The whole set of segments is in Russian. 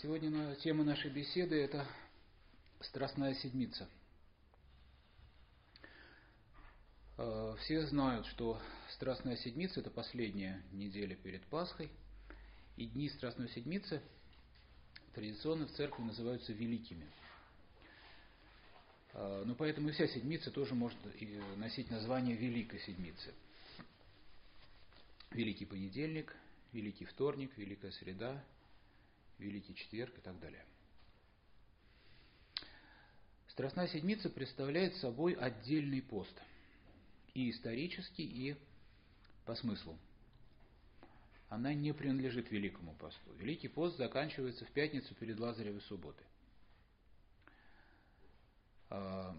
Сегодня тема нашей беседы – это Страстная Седмица. А, Все знают, что Страстная Седмица – это последняя неделя перед Пасхой, и дни Страстной Седмицы традиционно в церкви называются великими. А, Ну, поэтому и вся седмица тоже может носить название Великой Седмицы. Великий понедельник, Великий вторник, Великая среда, Великий четверг и так далее. Страстная седмица представляет собой отдельный пост. И исторически, и по смыслу. Она не принадлежит Великому посту. Великий пост заканчивается в пятницу перед Лазаревой субботой. А,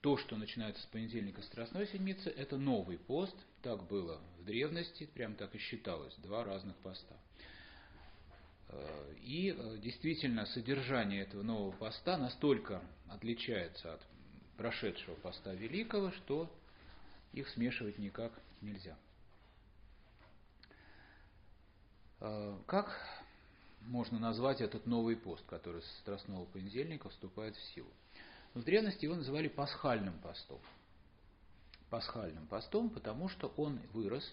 То, что начинается с понедельника Страстной Седмицы, это новый пост. Так было в древности, прям так и считалось. Два разных поста. И э, действительно содержание этого нового поста настолько отличается от прошедшего поста Великого, что их смешивать никак нельзя. Э, Как можно назвать этот новый пост, который с Страстного понедельника вступает в силу? В древности его называли пасхальным постом. Пасхальным постом, потому что он вырос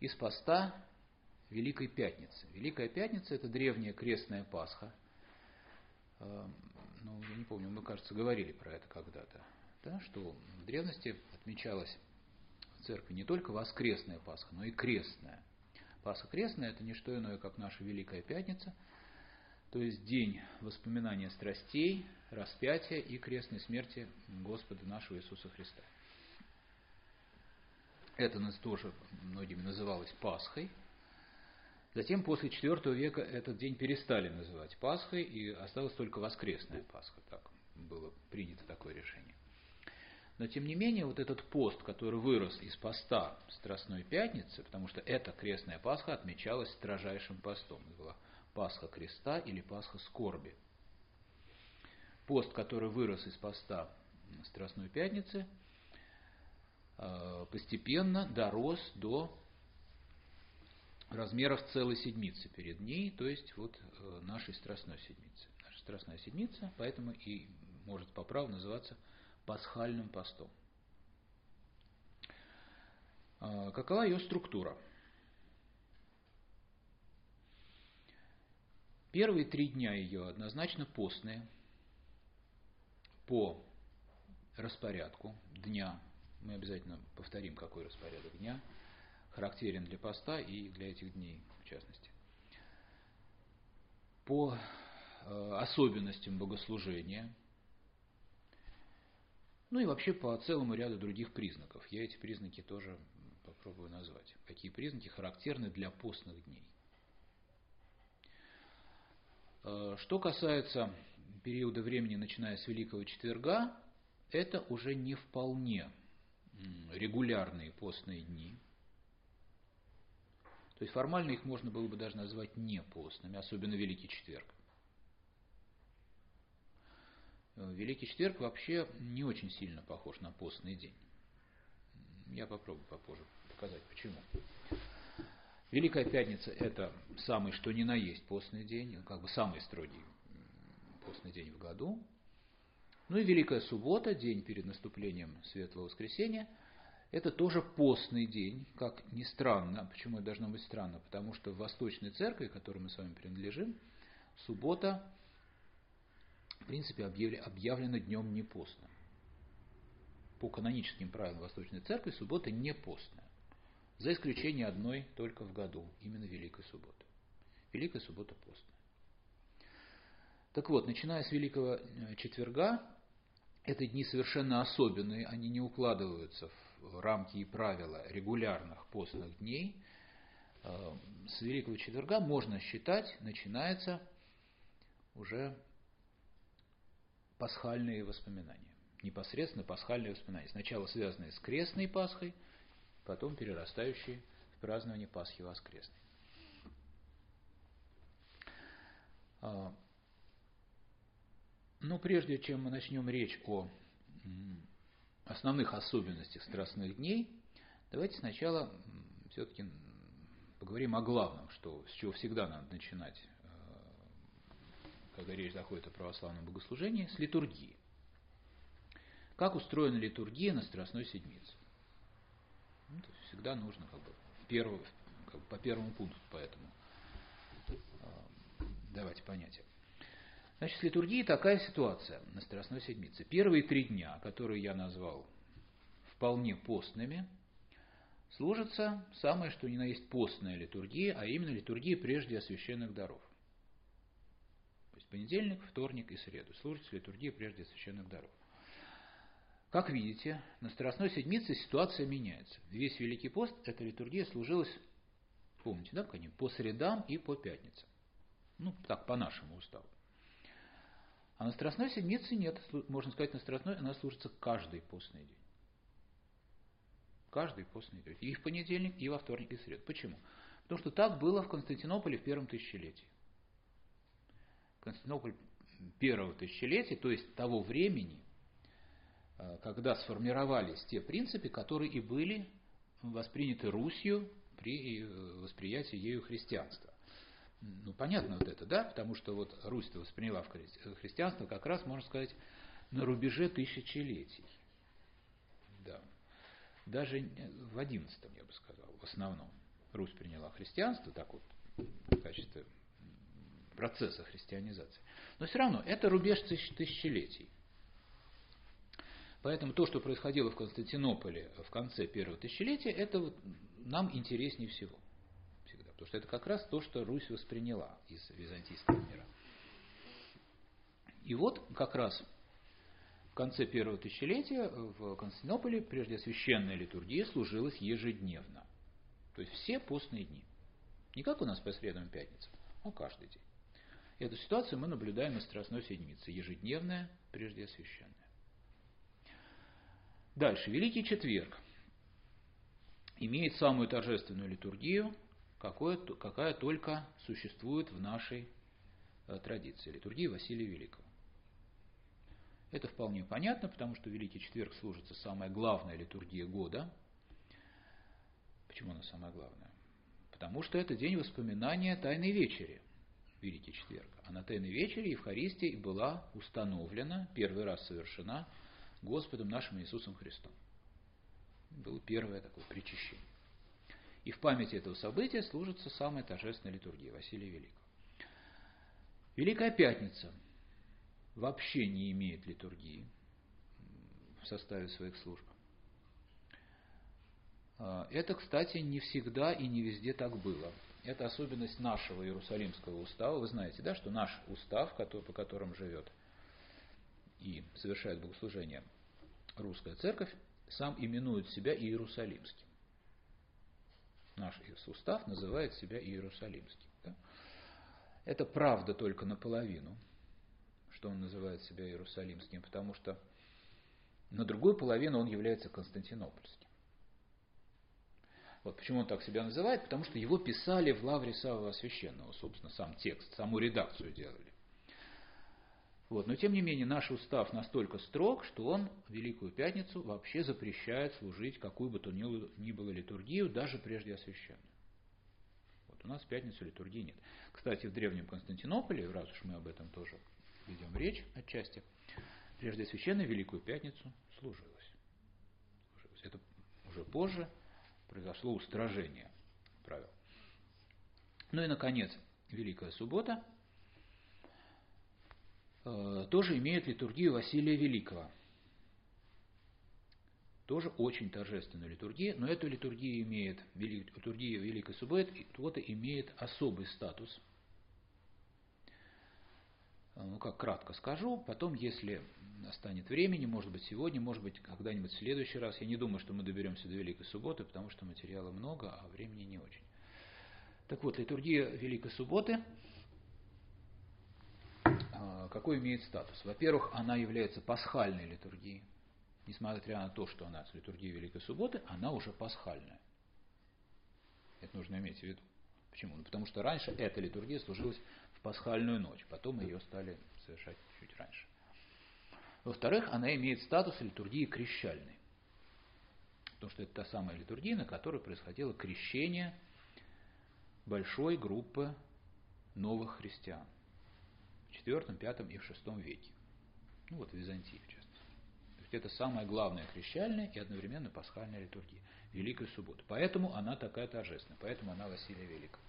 из поста Великой Пятницы. Великая Пятница – это древняя крестная Пасха. Э, Ну, я не помню, мы, кажется, говорили про это когда-то. Да, что в древности отмечалась в церкви не только воскресная Пасха, но и крестная. Пасха крестная – это не что иное, как наша Великая Пятница, то есть день воспоминания страстей, распятия и крестной смерти Господа нашего Иисуса Христа. Это нас тоже многими называлось Пасхой. Затем, после IV века, этот день перестали называть Пасхой, и осталась только воскресная Пасха. Так было принято такое решение. Но, тем не менее, вот этот пост, который вырос из поста Страстной Пятницы, потому что эта крестная Пасха отмечалась строжайшим постом. Это была Пасха Креста или Пасха Скорби. Пост, который вырос из поста Страстной Пятницы, э, постепенно дорос до размеров целой седмицы перед ней, то есть вот э, нашей Страстной Седмицы. Наша Страстная Седмица, поэтому и может по праву называться пасхальным постом. А, Какова ее структура? Первые три дня ее однозначно постные по распорядку дня. Мы обязательно повторим, какой распорядок дня характерен для поста и для этих дней в частности. По э, особенностям богослужения, ну и вообще по целому ряду других признаков. Я эти признаки тоже попробую назвать. Какие признаки характерны для постных дней. Э, Что касается периода времени, начиная с Великого Четверга, это уже не вполне регулярные постные дни. То есть формально их можно было бы даже назвать не постными, особенно Великий Четверг. Э, Великий Четверг вообще не очень сильно похож на постный день. Я попробую попозже показать, почему. Великая Пятница – это самый что ни на есть постный день, как бы самый строгий постный день в году. Ну и Великая Суббота, день перед наступлением Светлого Воскресения, это тоже постный день, как ни странно. Почему это должно быть странно? Потому что в Восточной Церкви, которой мы с вами принадлежим, суббота, в принципе, объявлена, днем не постным. По каноническим правилам Восточной Церкви суббота не постная. За исключением одной только в году, именно Великой Субботы. Великая Суббота постная. Так вот, начиная с Великого э, Четверга, это дни совершенно особенные, они не укладываются рамки и правила регулярных постных дней. э, с Великого Четверга можно считать, начинается уже пасхальные воспоминания. Непосредственно пасхальные воспоминания. Сначала связанные с крестной Пасхой, потом перерастающие в празднование Пасхи Воскресной. А, но прежде чем мы начнем речь о основных особенностях Страстных дней, давайте сначала все-таки поговорим о главном, что, с чего всегда надо начинать, э, когда речь заходит о православном богослужении, с литургии. Как устроена литургия на Страстной Седмице? Ну, всегда нужно как бы, первый, как бы по первому пункту, поэтому э, давайте понятия. Значит, с литургией такая ситуация на Страстной Седмице. Первые три дня, которые я назвал вполне постными, служится самое, что ни на есть постная литургия, а именно литургия прежде освященных даров. То есть понедельник, вторник и среду служится литургия прежде освященных даров. Как видите, на Страстной Седмице ситуация меняется. Весь Великий пост, эта литургия служилась, помните, да, по средам и по пятницам. Ну, так, по нашему уставу. А на Страстной Седмице нет. Можно сказать, на Страстной она служится каждый постный день. Каждый постный день. И в понедельник, и во вторник, и в среду. Почему? Потому что так было в Константинополе в первом тысячелетии. Константинополь первого тысячелетия, то есть того времени, э, когда сформировались те принципы, которые и были восприняты Русью при э, восприятии ею христианства. Ну, понятно вот это, да? Потому что вот Русь-то восприняла в христианство как раз, можно сказать, на рубеже тысячелетий. Да. Даже в одиннадцатом, я бы сказал, в основном. Русь приняла христианство, так вот, в качестве процесса христианизации. Но все равно, это рубеж тысячелетий. Поэтому то, что происходило в Константинополе в конце первого тысячелетия, это вот нам интереснее всего. Потому что это как раз то, что Русь восприняла из византийского мира. И вот как раз в конце первого тысячелетия в Константинополе прежде священная литургия служилась ежедневно. То есть все постные дни. Не как у нас по средам и пятницам, а каждый день. Эту ситуацию мы наблюдаем на Страстной Седмице. Ежедневная, прежде освященная. Дальше. Великий Четверг имеет самую торжественную литургию – какое, какая только существует в нашей э, традиции, литургии Василия Великого. Это вполне понятно, потому что Великий Четверг служится самая главная литургия года. Почему она самая главная? Потому что это день воспоминания Тайной Вечери, Великий Четверг. А на Тайной Вечере Евхаристия была установлена, первый раз совершена Господом нашим Иисусом Христом. Было первое такое причащение. И в память этого события служится самая торжественная литургия Василия Великого. Великая Пятница вообще не имеет литургии в составе своих служб. А, это, кстати, не всегда и не везде так было. Это особенность нашего Иерусалимского устава. Вы знаете, да, что наш устав, по которому живет и совершает богослужение русская церковь, сам именует себя Иерусалимским наш устав называет себя Иерусалимским. Да? Это правда только наполовину, что он называет себя Иерусалимским, потому что на другую половину он является Константинопольским. Вот почему он так себя называет, потому что его писали в лавре Савва Священного, собственно, сам текст, саму редакцию делали. Вот. Но тем не менее наш устав настолько строг, что он Великую Пятницу вообще запрещает служить какую бы то ни было литургию, даже прежде освященную. Вот у нас в пятницу литургии нет. Кстати, в Древнем Константинополе, раз уж мы об этом тоже ведем речь отчасти, прежде освященной Великую Пятницу служилось. Это уже позже произошло устражение правил. Ну и, наконец, Великая Суббота – тоже имеют литургию Василия Великого. Тоже очень торжественная литургия, но эта литургия имеет, литургия Великой Субботы имеет особый статус. Э, ну, как кратко скажу, потом, если останет времени, может быть сегодня, может быть когда-нибудь в следующий раз, я не думаю, что мы доберемся до Великой Субботы, потому что материала много, а времени не очень. Так вот, литургия Великой Субботы какой имеет статус? Во-первых, она является пасхальной литургией. Несмотря на то, что она с литургией Великой Субботы, она уже пасхальная. Это нужно иметь в виду. Почему? Ну, потому что раньше эта литургия служилась в пасхальную ночь, потом ее стали совершать чуть раньше. Во-вторых, она имеет статус литургии крещальной. Потому что это та самая литургия, на которой происходило крещение большой группы новых христиан IV, V и в VI веке. Ну вот в Византии, в частности. То есть это самая главная крещальная и одновременно пасхальная литургия. Великая суббота. Поэтому она такая торжественная, поэтому она Василия Великого.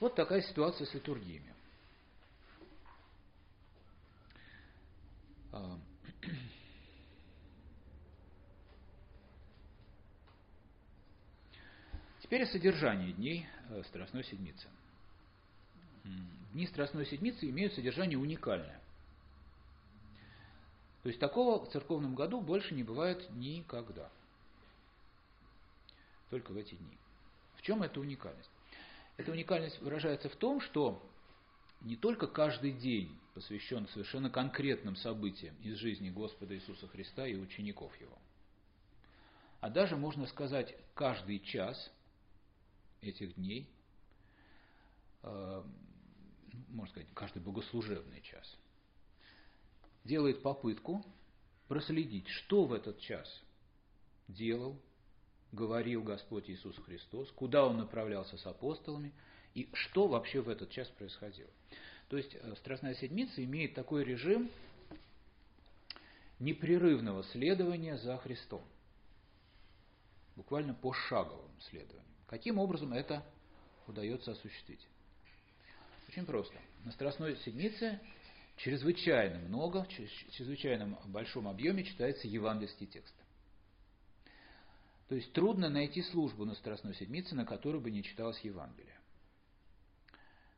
Вот такая ситуация с литургиями. А, теперь о содержании дней э, Страстной Седмицы. Дни Страстной Седмицы имеют содержание уникальное. То есть такого в церковном году больше не бывает никогда. Только в эти дни. В чем эта уникальность? Эта уникальность выражается в том, что не только каждый день посвящен совершенно конкретным событиям из жизни Господа Иисуса Христа и учеников Его, а даже, можно сказать, каждый час этих дней, э, можно сказать, каждый богослужебный час, делает попытку проследить, что в этот час делал, говорил Господь Иисус Христос, куда Он направлялся с апостолами и что вообще в этот час происходило. То есть э, Страстная Седмица имеет такой режим непрерывного следования за Христом. Буквально пошаговым следованием. Каким образом это удается осуществить? Очень просто. На Страстной Седмице чрезвычайно много, в чрезвычайно большом объеме читается евангельский текст. То есть трудно найти службу на Страстной Седмице, на которой бы не читалось Евангелие.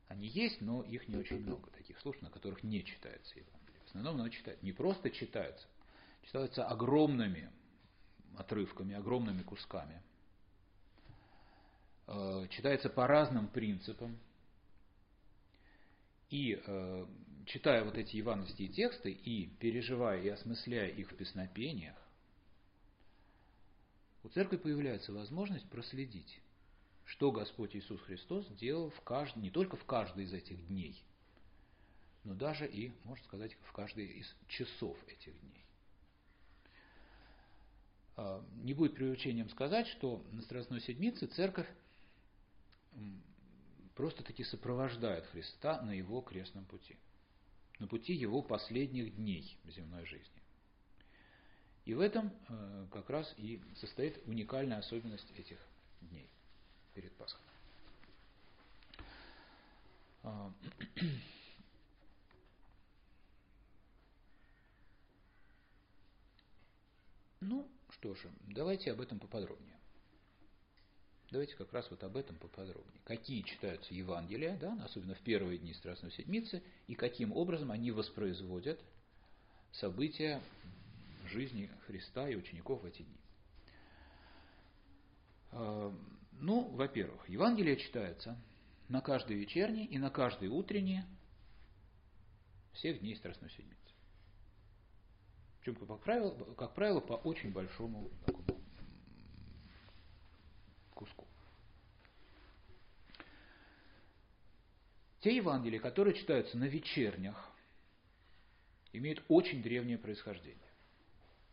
Они есть, но их не очень много, таких служб, на которых не читается Евангелие. В основном оно читают. Не просто читаются, читаются огромными отрывками, огромными кусками. Э, читается по разным принципам. И э, читая вот эти евангельские тексты и переживая и осмысляя их в песнопениях, у церкви появляется возможность проследить, что Господь Иисус Христос делал в кажд... не только в каждый из этих дней, но даже и, можно сказать, в каждый из часов этих дней. А, не будет преувеличением сказать, что на Страстной Седмице церковь просто-таки сопровождает Христа на его крестном пути, на пути его последних дней земной жизни. И в этом э, как раз и состоит уникальная особенность этих дней перед Пасхой. А, ну, что же, давайте об этом поподробнее. Давайте как раз вот об этом поподробнее. Какие читаются Евангелия, да, особенно в первые дни Страстной Седмицы, и каким образом они воспроизводят события жизни Христа и учеников в эти дни. А, ну, во-первых, Евангелие читается на каждой вечерней и на каждой утренней всех дней Страстной Седмицы. Причем, как правило, как правило по очень большому такому Те Евангелия, которые читаются на вечернях, имеют очень древнее происхождение.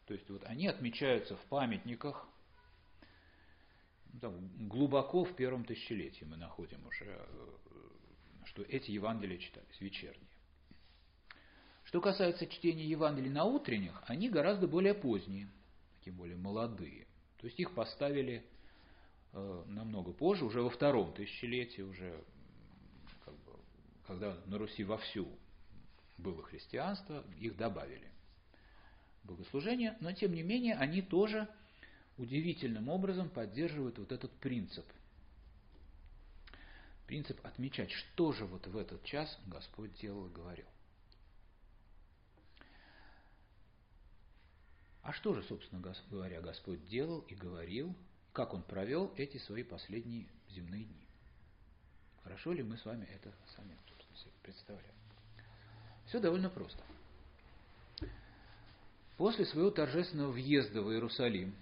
То есть вот они отмечаются в памятниках ну, там, глубоко в первом тысячелетии мы находим уже, э, что эти Евангелия читались, вечерние. Что касается чтения Евангелий на утренних, они гораздо более поздние, такие более молодые. То есть их поставили э, намного позже, уже во втором тысячелетии, уже когда на Руси вовсю было христианство, их добавили богослужения, но тем не менее они тоже удивительным образом поддерживают вот этот принцип. Принцип отмечать, что же вот в этот час Господь делал и говорил. А что же, собственно говоря, Господь делал и говорил как он провел эти свои последние земные дни. Хорошо ли мы с вами это сами представляем? Все довольно просто. После своего торжественного въезда в Иерусалим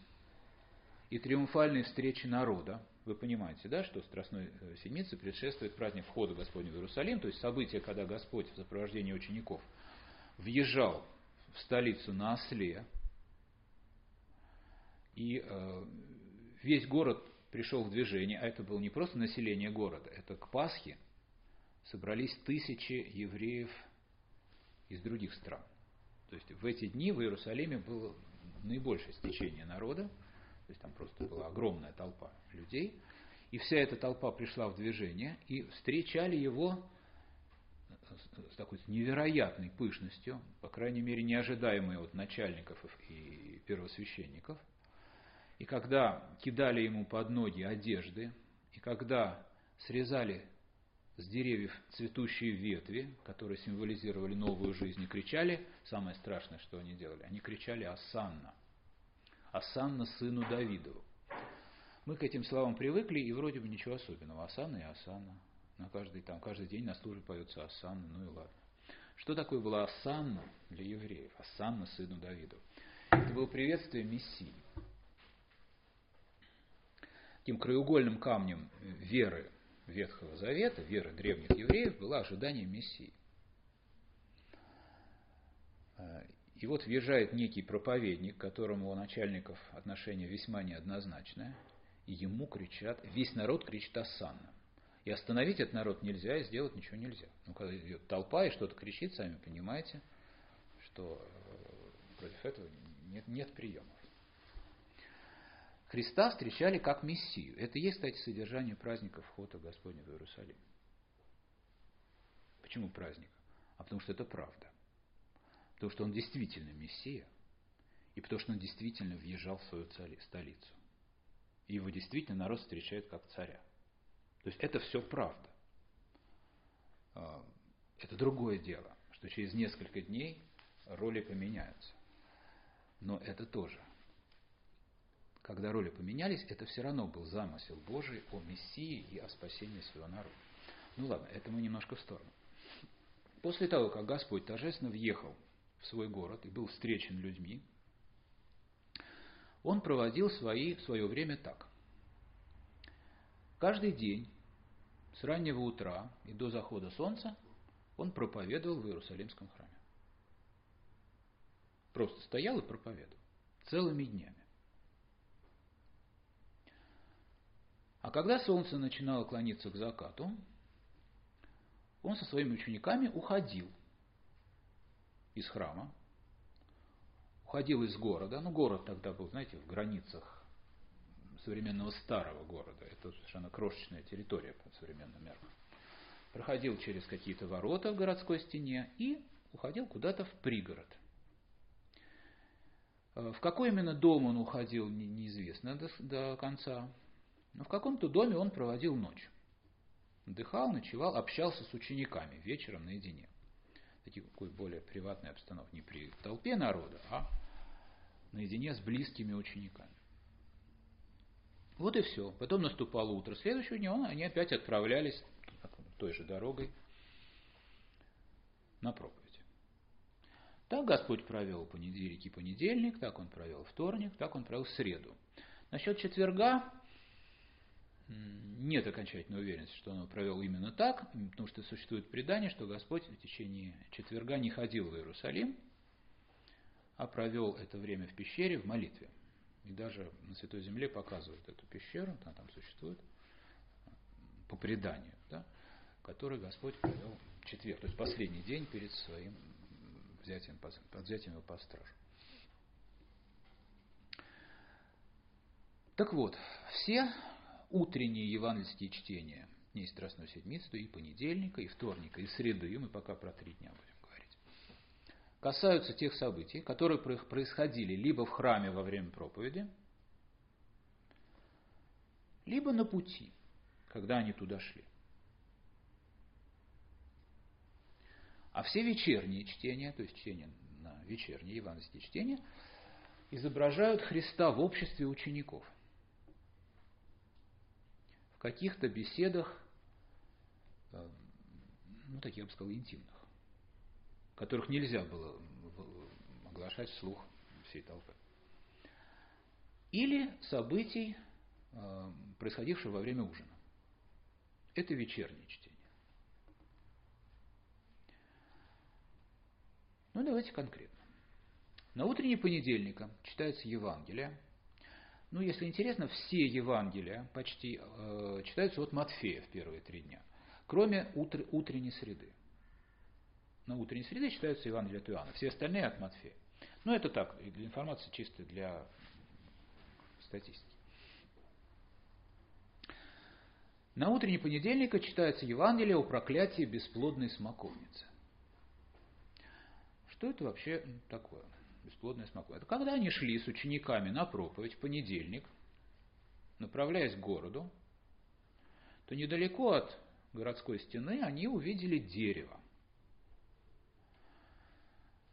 и триумфальной встречи народа, вы понимаете, да, что Страстной э, Седмице предшествует праздник входа Господня в Иерусалим, то есть событие, когда Господь в сопровождении учеников въезжал в столицу на осле, и э, весь город пришел в движение, а это было не просто население города, это к Пасхе собрались тысячи евреев из других стран. То есть в эти дни в Иерусалиме было наибольшее стечение народа, то есть там просто была огромная толпа людей, и вся эта толпа пришла в движение и встречали его с такой невероятной пышностью, по крайней мере неожидаемой от начальников и первосвященников. И когда кидали ему под ноги одежды, и когда срезали с деревьев цветущие ветви, которые символизировали новую жизнь, и кричали, самое страшное, что они делали, они кричали «Асанна», «Асанна сыну Давидову». Мы к этим словам привыкли, и вроде бы ничего особенного. Асанна и Асанна. На каждый, там, каждый день на службе поется Асанна, ну и ладно. Что такое была Асанна для евреев? Асанна сыну Давидову. Это было приветствие Мессии. Тем краеугольным камнем веры Ветхого Завета, веры древних евреев, было ожидание Мессии. И вот въезжает некий проповедник, которому у начальников отношение весьма неоднозначное, и ему кричат, весь народ кричит «Асанна». И остановить этот народ нельзя, и сделать ничего нельзя. Ну, когда идет толпа и что-то кричит, сами понимаете, что э, против этого нет, нет приемов. Христа встречали как Мессию. Это и есть, кстати, содержание праздника входа Господня в Иерусалим. Почему праздник? А потому что это правда. Потому что он действительно Мессия, и потому что он действительно въезжал в свою столицу. И его действительно народ встречает как царя. То есть это все правда. А, это другое дело, что через несколько дней роли поменяются. Но это тоже когда роли поменялись, это все равно был замысел Божий о Мессии и о спасении своего народа. Ну ладно, это мы немножко в сторону. После того, как Господь торжественно въехал в свой город и был встречен людьми, он проводил свои, свое время так. Каждый день с раннего утра и до захода солнца он проповедовал в Иерусалимском храме. Просто стоял и проповедовал целыми днями. А когда солнце начинало клониться к закату, он со своими учениками уходил из храма, уходил из города. Ну, город тогда был, знаете, в границах современного старого города. Это совершенно крошечная территория по современным меркам. Проходил через какие-то ворота в городской стене и уходил куда-то в пригород. В какой именно дом он уходил, неизвестно до, до конца. Но в каком-то доме он проводил ночь. Отдыхал, ночевал, общался с учениками вечером наедине. Такой более приватной обстановке, не при толпе народа, а наедине с близкими учениками. Вот и все. Потом наступало утро следующего дня, они опять отправлялись той же дорогой на проповедь. Так Господь провел понедельник и понедельник, так Он провел вторник, так Он провел среду. Насчет четверга нет окончательной уверенности, что он провел именно так, потому что существует предание, что Господь в течение четверга не ходил в Иерусалим, а провел это время в пещере в молитве. И даже на Святой Земле показывают эту пещеру, она там существует, по преданию, да, который Господь провел в четверг, то есть последний день перед своим взятием, под взятием его под стражу. Так вот, все утренние евангельские чтения. Дней Страстной Седмицы, и понедельника, и вторника, и среды, мы пока про три дня будем говорить, касаются тех событий, которые происходили либо в храме во время проповеди, либо на пути, когда они туда шли. А все вечерние чтения, то есть чтения на вечерние евангельские чтения, изображают Христа в обществе учеников – каких-то беседах, э, ну, таких, я бы сказал, интимных, которых нельзя было оглашать вслух всей толпы. Или событий, э, происходивших во время ужина. Это вечернее чтение. Ну, давайте конкретно. На утренний понедельника читается Евангелие. Ну, если интересно, все Евангелия почти э, читаются от Матфея в первые три дня, кроме утр, утренней среды. На утренней среде читаются Евангелия от Иоанна, все остальные от Матфея. Ну, это так, для информации чисто для статистики. На утренний понедельника читается Евангелие о проклятии бесплодной смоковницы. Что это вообще такое? Смоковница. Это когда они шли с учениками на проповедь в понедельник, направляясь к городу, то недалеко от городской стены они увидели дерево.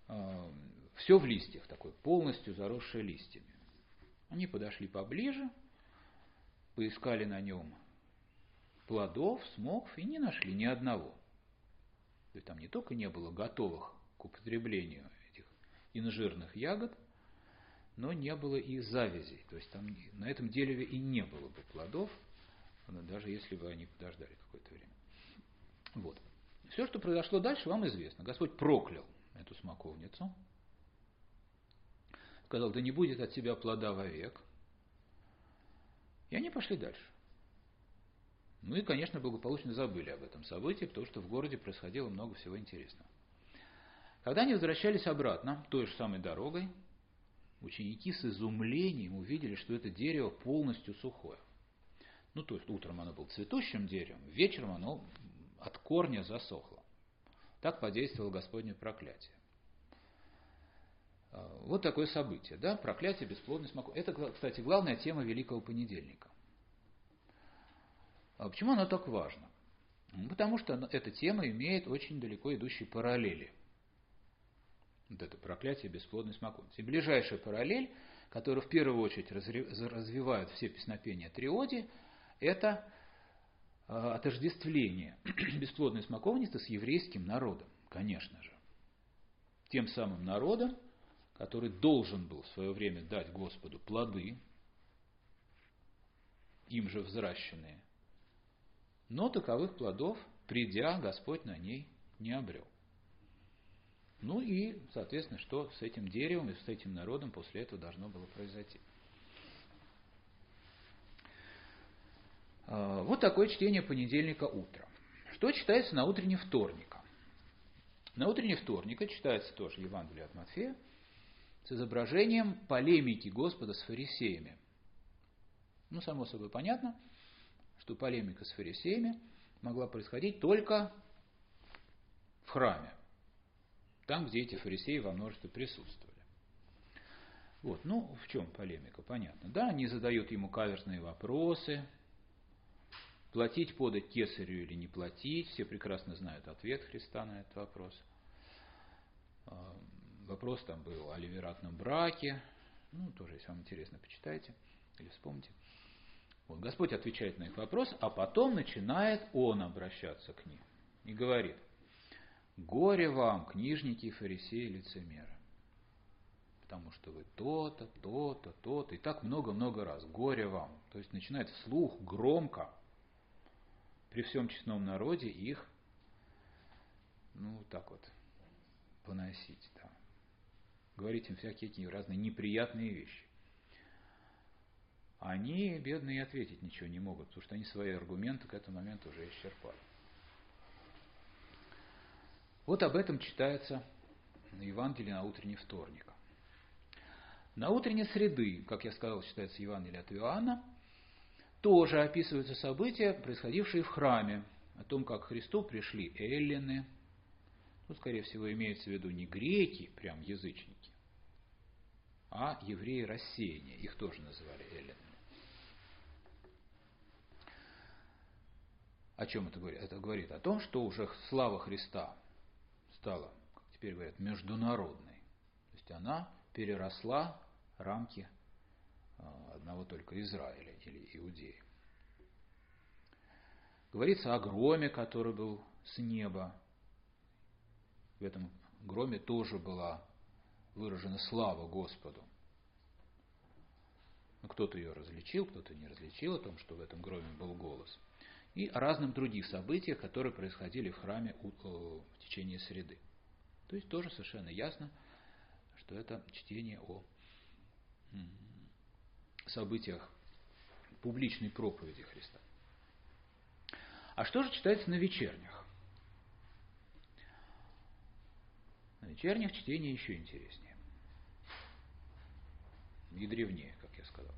А, Все в листьях, такое полностью заросшее листьями. Они подошли поближе, поискали на нем плодов, смоков и не нашли ни одного. Есть там не только не было готовых к употреблению инжирных ягод, но не было и завязей. То есть там на этом дереве и не было бы плодов, даже если бы они подождали какое-то время. Вот. Все, что произошло дальше, вам известно. Господь проклял эту смоковницу, сказал, да не будет от тебя плода вовек. И они пошли дальше. Ну и, конечно, благополучно забыли об этом событии, потому что в городе происходило много всего интересного. Когда они возвращались обратно, той же самой дорогой, ученики с изумлением увидели, что это дерево полностью сухое. Ну, то есть утром оно было цветущим деревом, вечером оно от корня засохло. Так подействовало Господне проклятие. А, вот такое событие, да, проклятие, бесплодность смоку. Это, кстати, главная тема Великого Понедельника. А почему оно так важно? Потому что эта тема имеет очень далеко идущие параллели. Вот это проклятие, бесплодность смоковницы. И ближайшая параллель, которую в первую очередь развивают все песнопения Триоди, это а, отождествление бесплодной смоковницы с еврейским народом, конечно же. Тем самым народом, который должен был в свое время дать Господу плоды, им же взращенные, но таковых плодов, придя, Господь на ней не обрел. Ну и, соответственно, что с этим деревом и с этим народом после этого должно было произойти. А, вот такое чтение понедельника утром. Что читается на утренний вторника? На утренний вторника читается тоже Евангелие от Матфея с изображением полемики Господа с фарисеями. Ну, само собой понятно, что полемика с фарисеями могла происходить только в храме, там, где эти фарисеи во множестве присутствовали. Вот, ну, в чем полемика, понятно. Да, они задают ему каверзные вопросы, платить подать кесарю или не платить, все прекрасно знают ответ Христа на этот вопрос. А, вопрос там был о ливератном браке, ну, тоже, если вам интересно, почитайте или вспомните. Вот, Господь отвечает на их вопрос, а потом начинает Он обращаться к ним и говорит, горе вам, книжники, фарисеи, лицемеры, потому что вы то-то, то-то, то-то, и так много-много раз, горе вам. То есть начинает вслух, громко, при всем честном народе их, ну, так вот, поносить, да. Говорить им всякие разные неприятные вещи они, бедные, ответить ничего не могут, потому что они свои аргументы к этому моменту уже исчерпали. Вот об этом читается на Евангелии на утренний вторник. На утренней среды, как я сказал, читается Евангелие от Иоанна, тоже описываются события, происходившие в храме, о том, как к Христу пришли эллины, ну, скорее всего, имеется в виду не греки, прям язычники, а евреи рассеяния, их тоже называли эллинами. О чем это говорит? Это говорит о том, что уже слава Христа стала, как теперь говорят, международной. То есть она переросла рамки а, одного только Израиля или Иудеи. Говорится о громе, который был с неба. В этом громе тоже была выражена слава Господу. Ну, кто-то ее различил, кто-то не различил о том, что в этом громе был голос. И о разных других событиях, которые происходили в храме э, в течение среды. То есть тоже совершенно ясно, что это чтение о событиях публичной проповеди Христа. А что же читается на вечерних? На вечерних чтение еще интереснее. И древнее, как я сказал.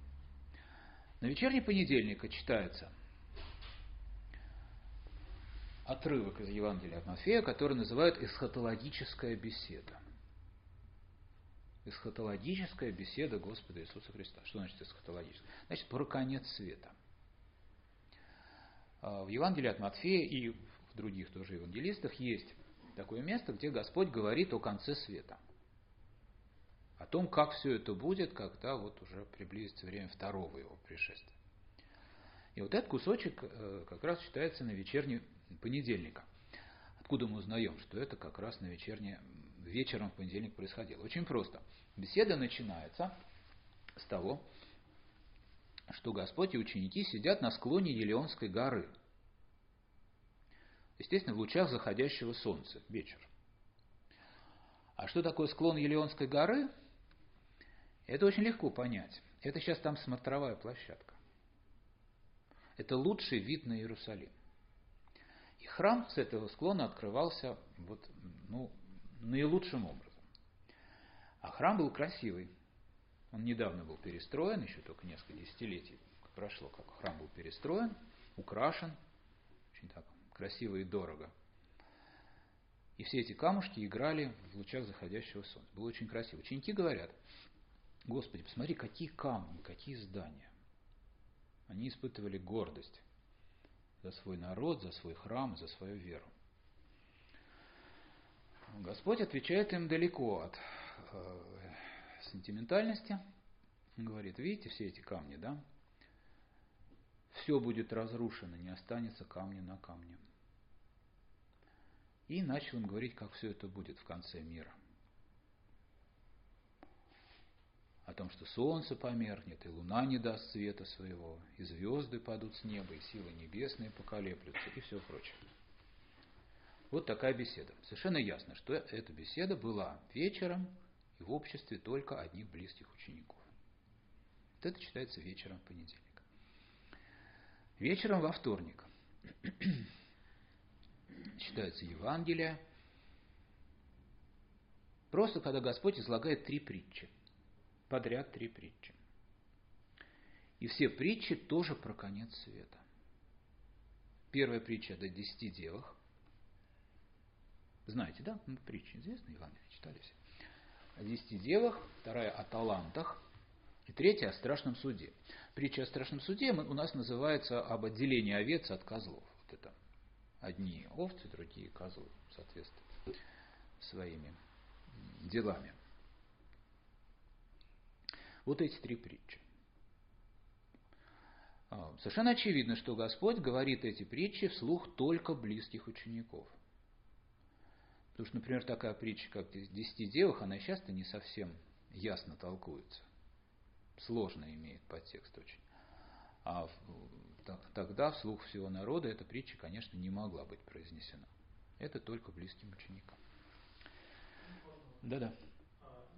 На вечерний понедельника читается отрывок из Евангелия от Матфея, который называют эсхатологическая беседа. Эсхатологическая беседа Господа Иисуса Христа. Что значит эсхатологическая? Значит, про конец света. А, в Евангелии от Матфея и в других тоже евангелистах есть такое место, где Господь говорит о конце света. О том, как все это будет, когда вот уже приблизится время второго его пришествия. И вот этот кусочек э, как раз считается на вечерний понедельника. Откуда мы узнаем, что это как раз на вечернее, вечером в понедельник происходило? Очень просто. Беседа начинается с того, что Господь и ученики сидят на склоне Елеонской горы. Естественно, в лучах заходящего солнца, вечер. А что такое склон Елеонской горы? Это очень легко понять. Это сейчас там смотровая площадка. Это лучший вид на Иерусалим. Храм с этого склона открывался вот, ну, наилучшим образом. А храм был красивый. Он недавно был перестроен, еще только несколько десятилетий прошло, как храм был перестроен, украшен, очень так красиво и дорого. И все эти камушки играли в лучах заходящего солнца. Было очень красиво. Ученики говорят, Господи, посмотри, какие камни, какие здания. Они испытывали гордость за свой народ, за свой храм, за свою веру. Господь отвечает им далеко от э, сентиментальности. Он говорит, видите все эти камни, да? Все будет разрушено, не останется камня на камне. И начал им говорить, как все это будет в конце мира. О том, что солнце померкнет, и луна не даст света своего, и звезды падут с неба, и силы небесные поколеплются, и все прочее. Вот такая беседа. Совершенно ясно, что эта беседа была вечером и в обществе только одних близких учеников. Вот это читается вечером понедельника. Вечером во вторник читается Евангелие, просто когда Господь излагает три притчи, подряд три притчи. И все притчи тоже про конец света. Первая притча – это десяти девах. Знаете, да? Ну, притчи известны, Евангелие читали все о десяти девах, вторая о талантах, и третья о страшном суде. Притча о страшном суде у нас называется об отделении овец от козлов. Вот это одни овцы, другие козлы, соответственно, своими делами. Вот эти три притчи. А, совершенно очевидно, что Господь говорит эти притчи вслух только близких учеников. Потому что, например, такая притча, как «Десяти девах», она часто не совсем ясно толкуется. Сложно имеет подтекст очень. А тогда вслух всего народа эта притча, конечно, не могла быть произнесена. Это только близким ученикам. Да-да. А,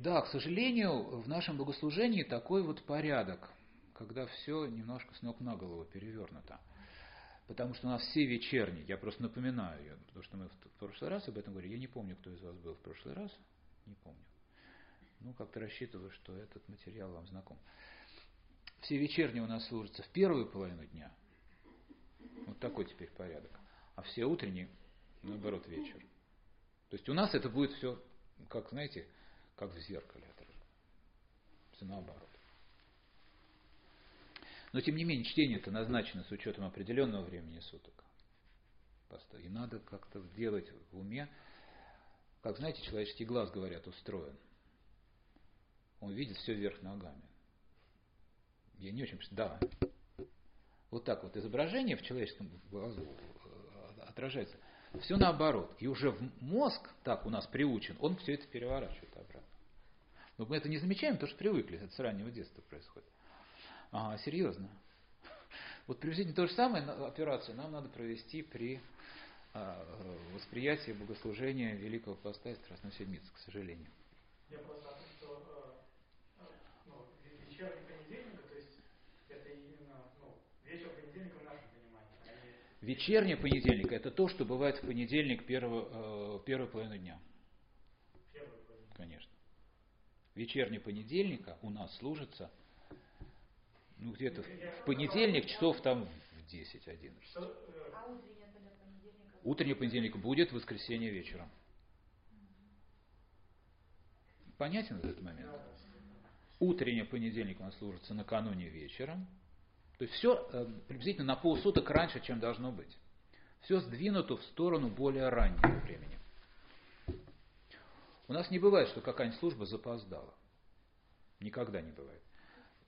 да, к сожалению, в нашем богослужении такой вот порядок когда все немножко с ног на голову перевернуто. Потому что у нас все вечерние, я просто напоминаю, потому что мы в прошлый раз об этом говорили, я не помню, кто из вас был в прошлый раз, не помню. Ну, как-то рассчитываю, что этот материал вам знаком. Все вечерние у нас служатся в первую половину дня. Вот такой теперь порядок. А все утренние, наоборот, вечер. То есть у нас это будет все, как, знаете, как в зеркале отражено. Все наоборот. Но тем не менее, чтение это назначено с учетом определенного времени суток. И надо как-то делать в уме, как знаете, человеческий глаз, говорят, устроен. Он видит все вверх ногами. я не очень... Да. Вот так вот изображение в человеческом глазу э, отражается. Все наоборот. И уже в мозг, так у нас приучен, он все это переворачивает обратно. Но мы это не замечаем, потому что привыкли, это с раннего детства происходит. А, серьезно. Вот приблизительно то же самое операцию нам надо провести при а, восприятии богослужения Великого Поста и Страстной Седмицы, к сожалению. Я просто о том, что э, ну, вечерний понедельник, то есть это именно ну, вечер понедельника в нашем понимании. А Вечерний понедельник – это то, что бывает в понедельник первую, э, первую половину дня. Половину. Конечно. Вечерний понедельника у нас служится – ну, где-то в понедельник часов там в 10-11. А утренний понедельник будет в воскресенье вечером. Понятен этот момент? Утренний понедельник у нас служится накануне вечером. То есть все э, приблизительно на полсуток раньше, чем должно быть. Все сдвинуто в сторону более раннего времени. У нас не бывает, что какая-нибудь служба запоздала. Никогда не бывает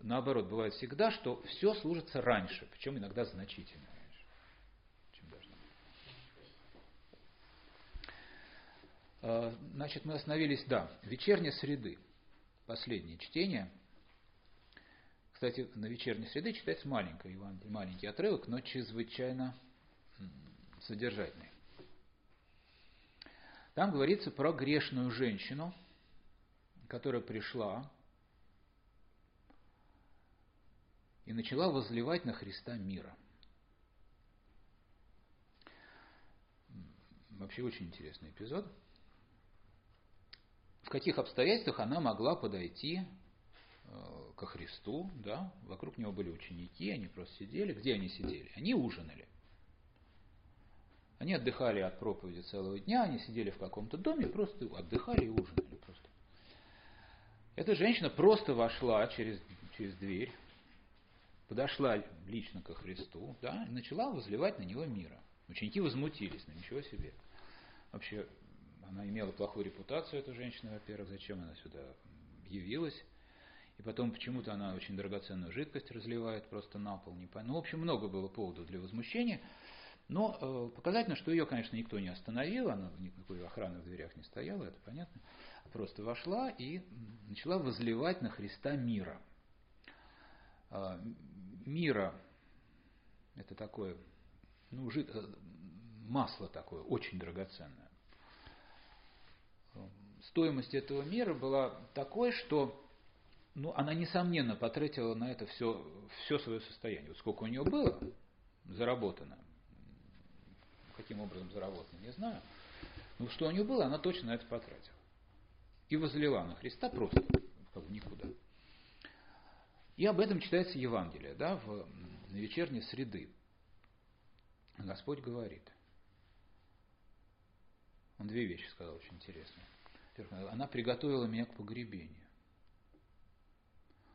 наоборот, бывает всегда, что все служится раньше, причем иногда значительно раньше, чем должно быть. А, значит, мы остановились, да, вечерней среды, последнее чтение. Кстати, на вечерней среды читается маленький, маленький отрывок, но чрезвычайно содержательный. Там говорится про грешную женщину, которая пришла и начала возливать на Христа мира. Вообще очень интересный эпизод. В каких обстоятельствах она могла подойти э, ко Христу, да, вокруг него были ученики, они просто сидели. Где они сидели? Они ужинали. Они отдыхали от проповеди целого дня, они сидели в каком-то доме, просто отдыхали и ужинали. Просто. Эта женщина просто вошла через, через дверь, подошла лично ко Христу, да, и начала возливать на него мира. Ученики возмутились, ну ничего себе. Вообще, она имела плохую репутацию, эта женщина, во-первых, зачем она сюда явилась. И потом почему-то она очень драгоценную жидкость разливает просто на пол. Не Ну, в общем, много было поводов для возмущения. Но э, показательно, что ее, конечно, никто не остановил, она никакой охраны в дверях не стояла, это понятно. Просто вошла и начала возливать на Христа мира. А, мира, это такое, ну, жид, э, масло такое, очень драгоценное. Стоимость этого мира была такой, что ну, она, несомненно, потратила на это все, все свое состояние. Вот сколько у нее было заработано, каким образом заработано, не знаю. Но что у нее было, она точно на это потратила. И возлила на Христа просто, как никуда. И об этом читается Евангелие, да, в вечерней среды. Господь говорит. Он две вещи сказал очень интересные. Она приготовила меня к погребению.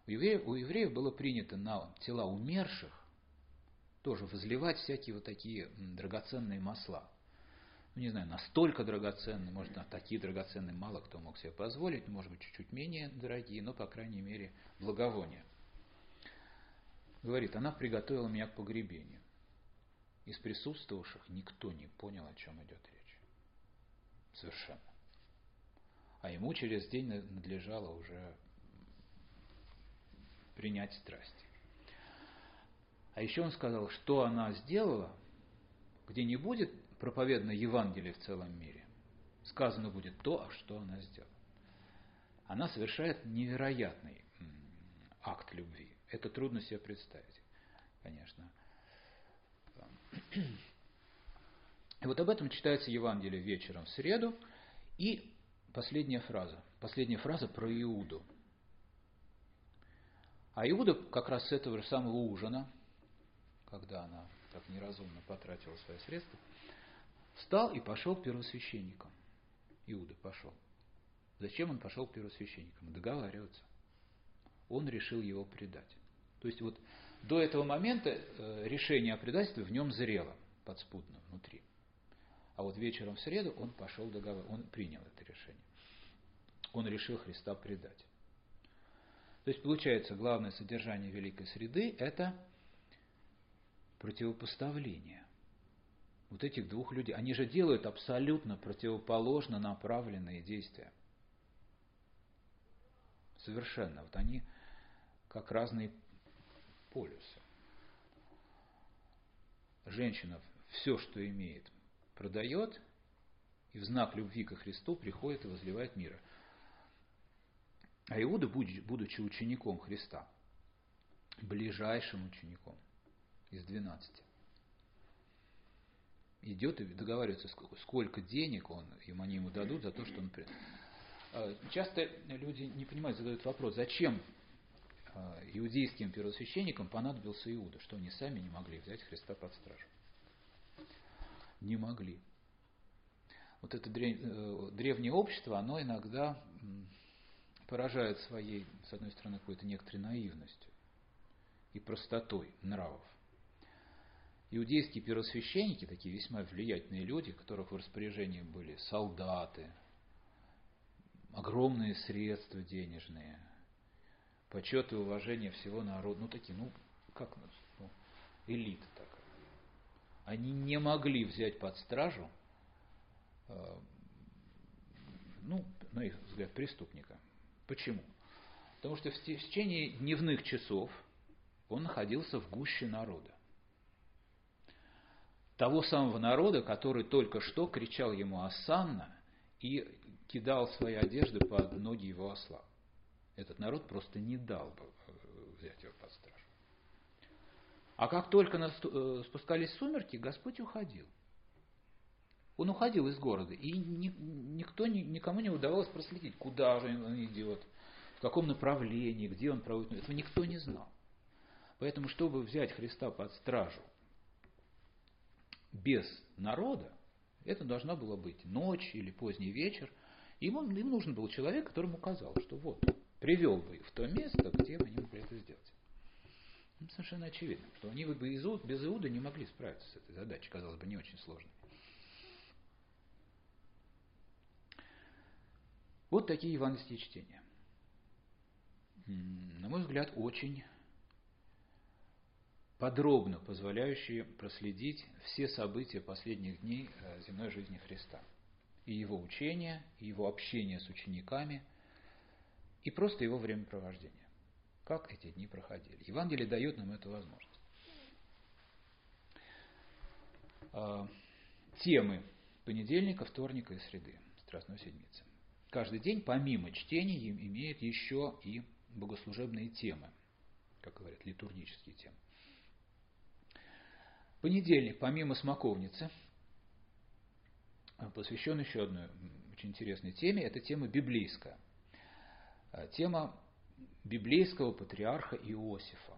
У евреев, у евреев было принято на тела умерших тоже возливать всякие вот такие драгоценные масла. Ну, не знаю, настолько драгоценные, может, на такие драгоценные мало кто мог себе позволить, может быть, чуть-чуть менее дорогие, но, по крайней мере, благовония говорит, она приготовила меня к погребению. Из присутствовавших никто не понял, о чем идет речь. Совершенно. А ему через день надлежало уже принять страсти. А еще он сказал, что она сделала, где не будет проповедано Евангелие в целом мире, сказано будет то, а что она сделала. Она совершает невероятный акт любви. Это трудно себе представить, конечно. И вот об этом читается Евангелие вечером в среду. И последняя фраза. Последняя фраза про Иуду. А Иуда как раз с этого же самого ужина, когда она так неразумно потратила свои средства, встал и пошел к первосвященникам. Иуда пошел. Зачем он пошел к первосвященникам? Договариваться. Он решил его предать. То есть вот до этого момента э, решение о предательстве в нем зрело подспудно внутри. А вот вечером в среду он пошел договор, он принял это решение. Он решил Христа предать. То есть получается, главное содержание великой среды – это противопоставление вот этих двух людей. Они же делают абсолютно противоположно направленные действия. Совершенно. Вот они как разные полюсы. Женщина все, что имеет, продает, и в знак любви ко Христу приходит и возливает мира. А Иуда, будучи учеником Христа, ближайшим учеником из двенадцати, идет и договаривается, сколько денег он, им они ему дадут за то, что он... А, часто люди не понимают, задают вопрос, зачем а, иудейским первосвященникам понадобился Иуда, что они сами не могли взять Христа под стражу. Не могли. Вот это э, древнее общество, оно иногда поражает своей, с одной стороны, какой-то некоторой наивностью и простотой нравов. Иудейские первосвященники, такие весьма влиятельные люди, у которых в распоряжении были солдаты, огромные средства денежные, почет и уважение всего народа, ну такие, ну как ну, элита такая. Они не могли взять под стражу, э, ну, на их взгляд, преступника. Почему? Потому что в течение дневных часов он находился в гуще народа того самого народа, который только что кричал ему «Асанна» и кидал свои одежды под ноги его осла. Этот народ просто не дал бы э, взять его под стражу. А как только э, спускались сумерки, Господь уходил. Он уходил из города, и никто, никому не удавалось проследить, куда же он идет, в каком направлении, где он проводит. Этого никто не знал. Поэтому, чтобы взять Христа под стражу, без народа, это должна была быть ночь или поздний вечер. Им, им нужен был человек, которому указал, что вот, привел бы их в то место, где они могли это сделать. Ну, совершенно очевидно, что они бы без Иуда не могли справиться с этой задачей, казалось бы, не очень сложной. Вот такие евангельские чтения. На мой взгляд, очень подробно позволяющие проследить все события последних дней э, земной жизни Христа. И его учения, и его общение с учениками, и просто его времяпровождение. Как эти дни проходили. Евангелие дает нам эту возможность. А, темы понедельника, вторника и среды, Страстной Седмицы. Каждый день, помимо чтений, имеет еще и богослужебные темы, как говорят, литургические темы. Понедельник, помимо смоковницы, посвящен еще одной очень интересной теме. Это тема библейская. А, тема библейского патриарха Иосифа.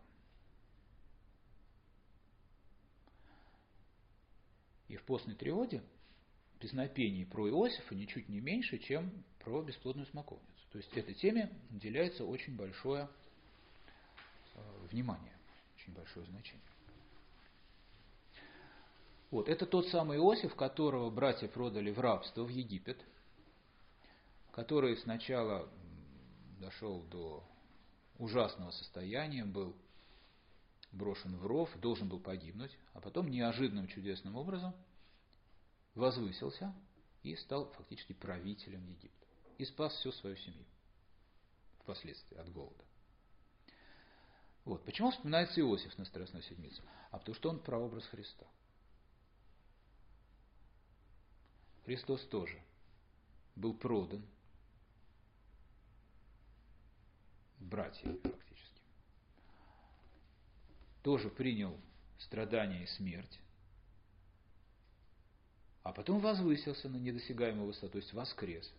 И в постной треводе песнопений про Иосифа ничуть не меньше, чем про бесплодную смоковницу. То есть этой теме уделяется очень большое а, внимание, очень большое значение. Вот, это тот самый Иосиф, которого братья продали в рабство в Египет, который сначала дошел до ужасного состояния, был брошен в ров, должен был погибнуть, а потом неожиданным чудесным образом возвысился и стал фактически правителем Египта. И спас всю свою семью впоследствии от голода. Вот. Почему вспоминается Иосиф на Страстную Седмицу? А потому что он прообраз Христа – Христос тоже был продан братьями фактически. Тоже принял страдания и смерть, а потом возвысился на недосягаемую высоту, то есть воскрес,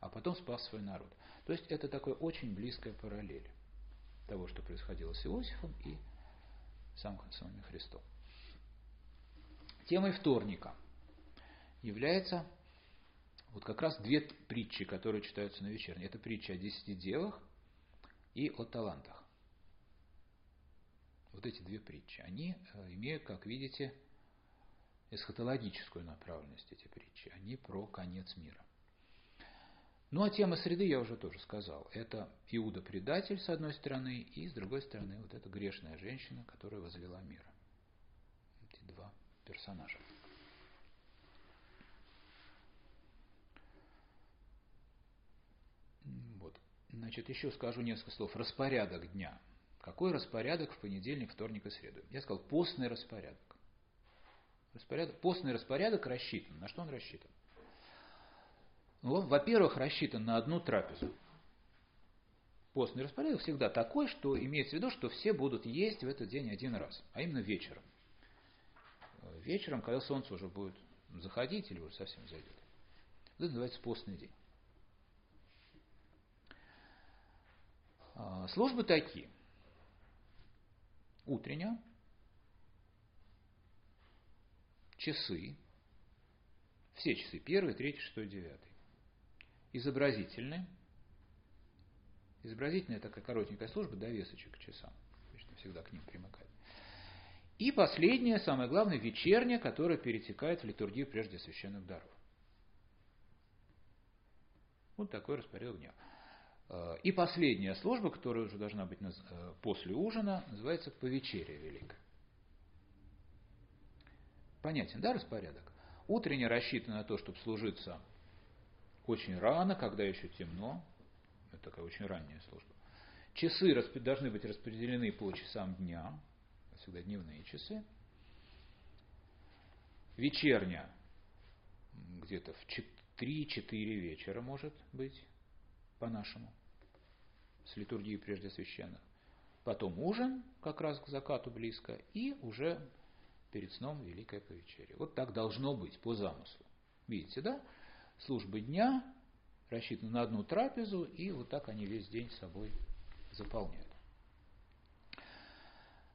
а потом спас свой народ. То есть это такое очень близкая параллель того, что происходило с Иосифом и сам, самим Христом. Темой вторника – является вот как раз две притчи, которые читаются на вечерней. Это притча о десяти делах и о талантах. Вот эти две притчи. Они э, имеют, как видите, эсхатологическую направленность, эти притчи. Они про конец мира. Ну а тема среды я уже тоже сказал. Это Иуда-предатель с одной стороны, и с другой стороны вот эта грешная женщина, которая возвела мир. Эти два персонажа. Вот. Значит, еще скажу несколько слов. Распорядок дня. Какой распорядок в понедельник, вторник и среду? Я сказал, постный распорядок. Распорядок постный распорядок рассчитан. На что он рассчитан? Ну, он, во-первых, рассчитан на одну трапезу. Постный распорядок всегда такой, что имеется в виду, что все будут есть в этот день один раз, а именно вечером. Вечером, когда солнце уже будет заходить или уже совсем зайдет. Это называется постный день. А, службы такие. Утренняя, часы, все часы, первый, третий, шестой, девятый изобразительные. Изобразительная такая коротенькая служба, довесочек к часам. Обычно всегда к ним примыкает. И последняя, самое главное, вечерняя, которая перетекает в литургию прежде священных даров. Вот такой распорядок дня. Э, и последняя служба, которая уже должна быть э, после ужина, называется «Повечерие великое». Понятен, да, распорядок? Утренняя рассчитана на то, чтобы служиться очень рано, когда еще темно. Это такая очень ранняя служба. Часы должны быть распределены по часам дня, всегда дневные часы. Вечерня где-то в 3-4 вечера может быть, по-нашему, с литургией прежде священных. Потом ужин, как раз к закату близко, и уже перед сном Великое Повечерие. Вот так должно быть по замыслу. Видите, да? службы дня, рассчитаны на одну трапезу, и вот так они весь день собой заполняют.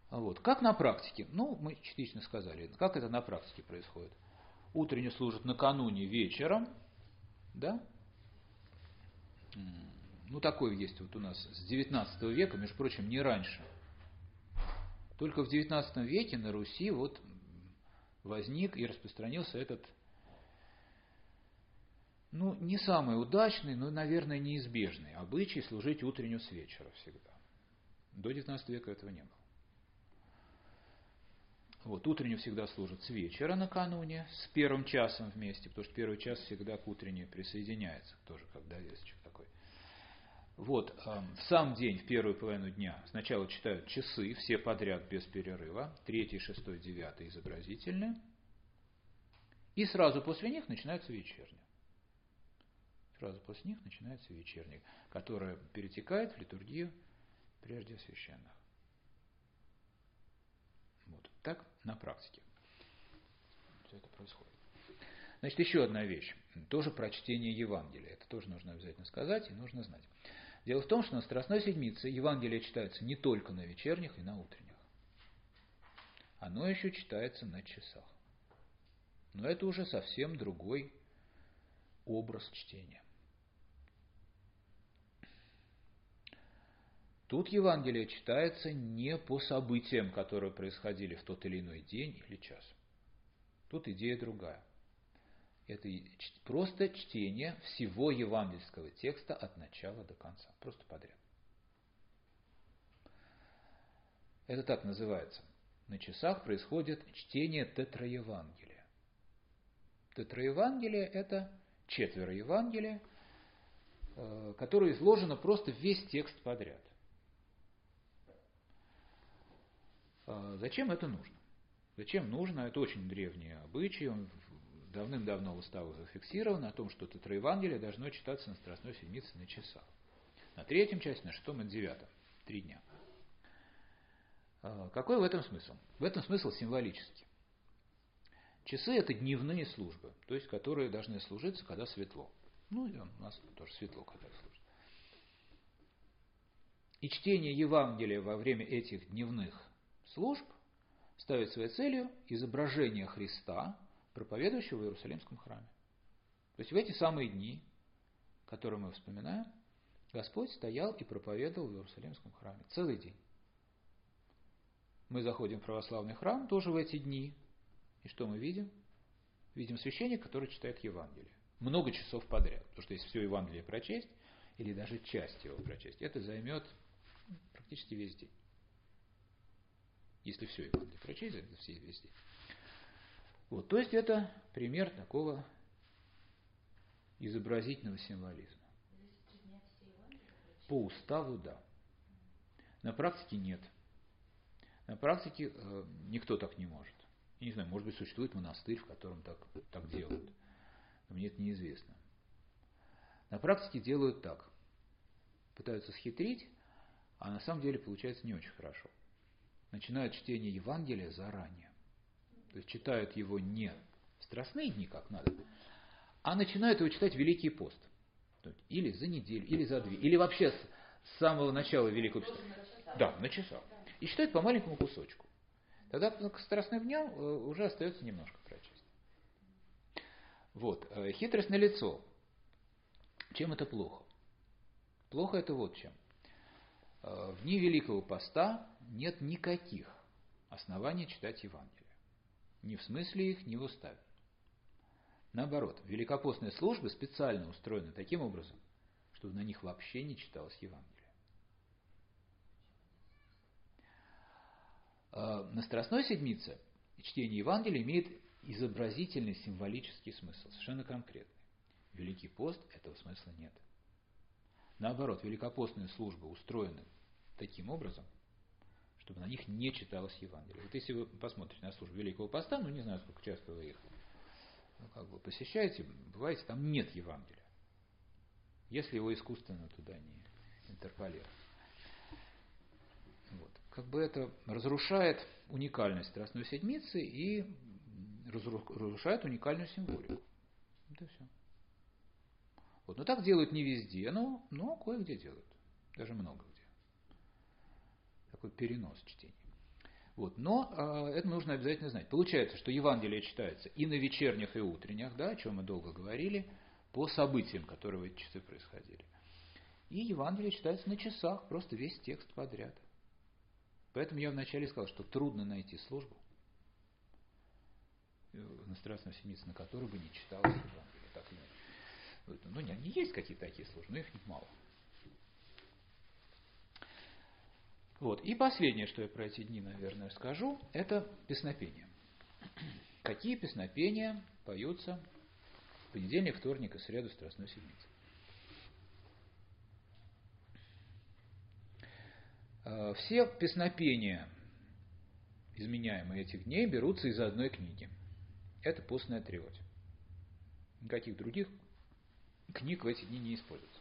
Вот. Как на практике? Ну, мы частично сказали, как это на практике происходит. Утренне служат накануне вечером, да? Ну, такой есть вот у нас с 19 века, между прочим, не раньше. Только в 19 веке на Руси вот возник и распространился этот ну, не самый удачный, но, наверное, неизбежный обычай служить утреннюю с вечера всегда. До XIX века этого не было. Вот, утреннюю всегда служат с вечера накануне, с первым часом вместе, потому что первый час всегда к утренней присоединяется, тоже как довесочек такой. Вот, в сам день, в первую половину дня, сначала читают часы, все подряд без перерыва, третий, шестой, девятый изобразительные, и сразу после них начинается вечерня. Сразу после них начинается вечерник, которая перетекает в литургию прежде священных. Вот так на практике все это происходит. Значит, еще одна вещь. Тоже про чтение Евангелия. Это тоже нужно обязательно сказать и нужно знать. Дело в том, что на Страстной Седмице Евангелие читается не только на вечерних и на утренних. Оно еще читается на часах. Но это уже совсем другой образ чтения. Тут Евангелие читается не по событиям, которые происходили в тот или иной день или час. Тут идея другая. Это просто чтение всего евангельского текста от начала до конца. Просто подряд. Это так называется. На часах происходит чтение тетраевангелия. Тетраевангелие – это четверо Евангелия, э, которое изложено просто весь текст подряд. А зачем это нужно? Зачем нужно? Это очень древний обычай, он давным-давно в уставах зафиксирован о том, что Тетраевангелие должно читаться на Страстной Седмице на часах. На третьем части, на шестом и на девятом. Три дня. А какой в этом смысл? В этом смысл символический. Часы – это дневные службы, то есть которые должны служиться, когда светло. Ну, и у нас тоже светло, когда служит. И чтение Евангелия во время этих дневных служб ставит своей целью изображение Христа, проповедующего в Иерусалимском храме. То есть в эти самые дни, которые мы вспоминаем, Господь стоял и проповедовал в Иерусалимском храме целый день. Мы заходим в православный храм тоже в эти дни. И что мы видим? Видим священника, который читает Евангелие. много часов подряд. Потому что если все Евангелие прочесть, или даже часть его прочесть, это займет практически весь день. Если все Евангелие прочесть, это все весь день. Вот, то есть это пример такого изобразительного символизма. По уставу, да. На практике нет. На практике э, никто так не может. Я не знаю, может быть, существует монастырь, в котором так, так делают. Но мне это неизвестно. На практике делают так. Пытаются схитрить, а на самом деле получается не очень хорошо. Начинают чтение Евангелия заранее. То есть читают его не в страстные дни, как надо, а начинают его читать Великий пост. Или за неделю, или за две, или вообще с самого начала Великого поста. Да, на часах. И читают по маленькому кусочку. Тогда к страстным дням э, уже остается немножко прочесть. Вот. Э, хитрость на лицо. Чем это плохо? Плохо это вот чем. Э, в дни Великого Поста нет никаких оснований читать Евангелие. Ни в смысле их, ни в уставе. Наоборот, великопостные службы специально устроены таким образом, чтобы на них вообще не читалось Евангелие. А, на Страстной Седмице чтение Евангелия имеет изобразительный символический смысл, совершенно конкретный. Великий пост этого смысла нет. Наоборот, великопостные службы устроены таким образом, чтобы на них не читалось Евангелие. Вот если вы посмотрите на службу Великого Поста, ну не знаю, сколько часто вы их ну, как бы посещаете, бываете, там нет Евангелия. Если его искусственно туда не интерполировать. Вот. Как бы это разрушает уникальность Страстной Седмицы и разрушает уникальную символику. Это все. Вот. Но так делают не везде, но, но кое-где делают. Даже много. Такой перенос чтения. Вот. Но э, это нужно обязательно знать. Получается, что Евангелие читается и на вечерних, и утренних, да, о чем мы долго говорили, по событиям, которые в эти часы происходили. И Евангелие читается на часах, просто весь текст подряд. Поэтому я вначале сказал, что трудно найти службу э, на Страстном Семице, на которой бы не читалось Евангелие. Так, ну, не, не есть какие-то такие службы, но их мало. Вот. И последнее, что я про эти дни, наверное, скажу, это песнопения. Какие песнопения поются в понедельник, вторник и среду Страстной Седмицы? А, все песнопения, изменяемые этих дней, берутся из одной книги. Это постная триодь. Никаких других книг в эти дни не используется.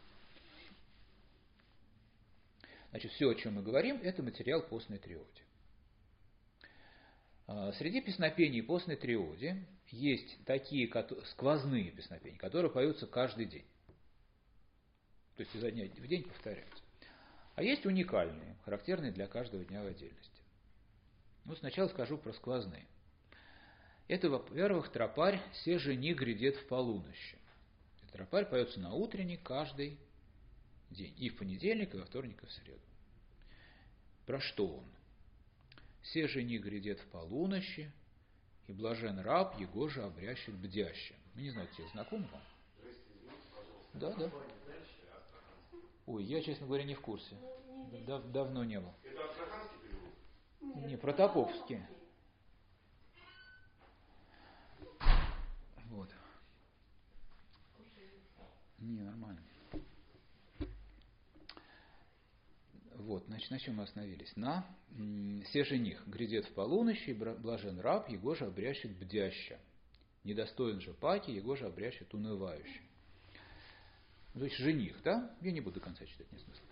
Значит, все, о чем мы говорим, это материал постной триоди. А, среди песнопений постной триоди есть такие сквозные песнопения, которые поются каждый день. То есть изо дня в день повторяются. А есть уникальные, характерные для каждого дня в отдельности. Ну, сначала скажу про сквозные. Это, во-первых, тропарь «Се жени грядет в полуночи». Тропарь поется на утренний каждый день. И в понедельник, и во вторник, и в среду. Про что он? Все жени грядет в полуночи, и блажен раб, его же обрящет бдящим. Ну, не знаю, тебе знаком вам? Да, да. Ой, я, честно говоря, не в курсе. Дав давно не был. Это астраханский перевод? Не, протоповский. Вот. Не, нормально. Вот, значит, на чем мы остановились? На «Се жених грядет в полуночи, блажен раб, его же обрящет бдяще. Недостоин же паки, его же обрящет унывающе». То есть жених, да? Я не буду до конца читать, не смысла.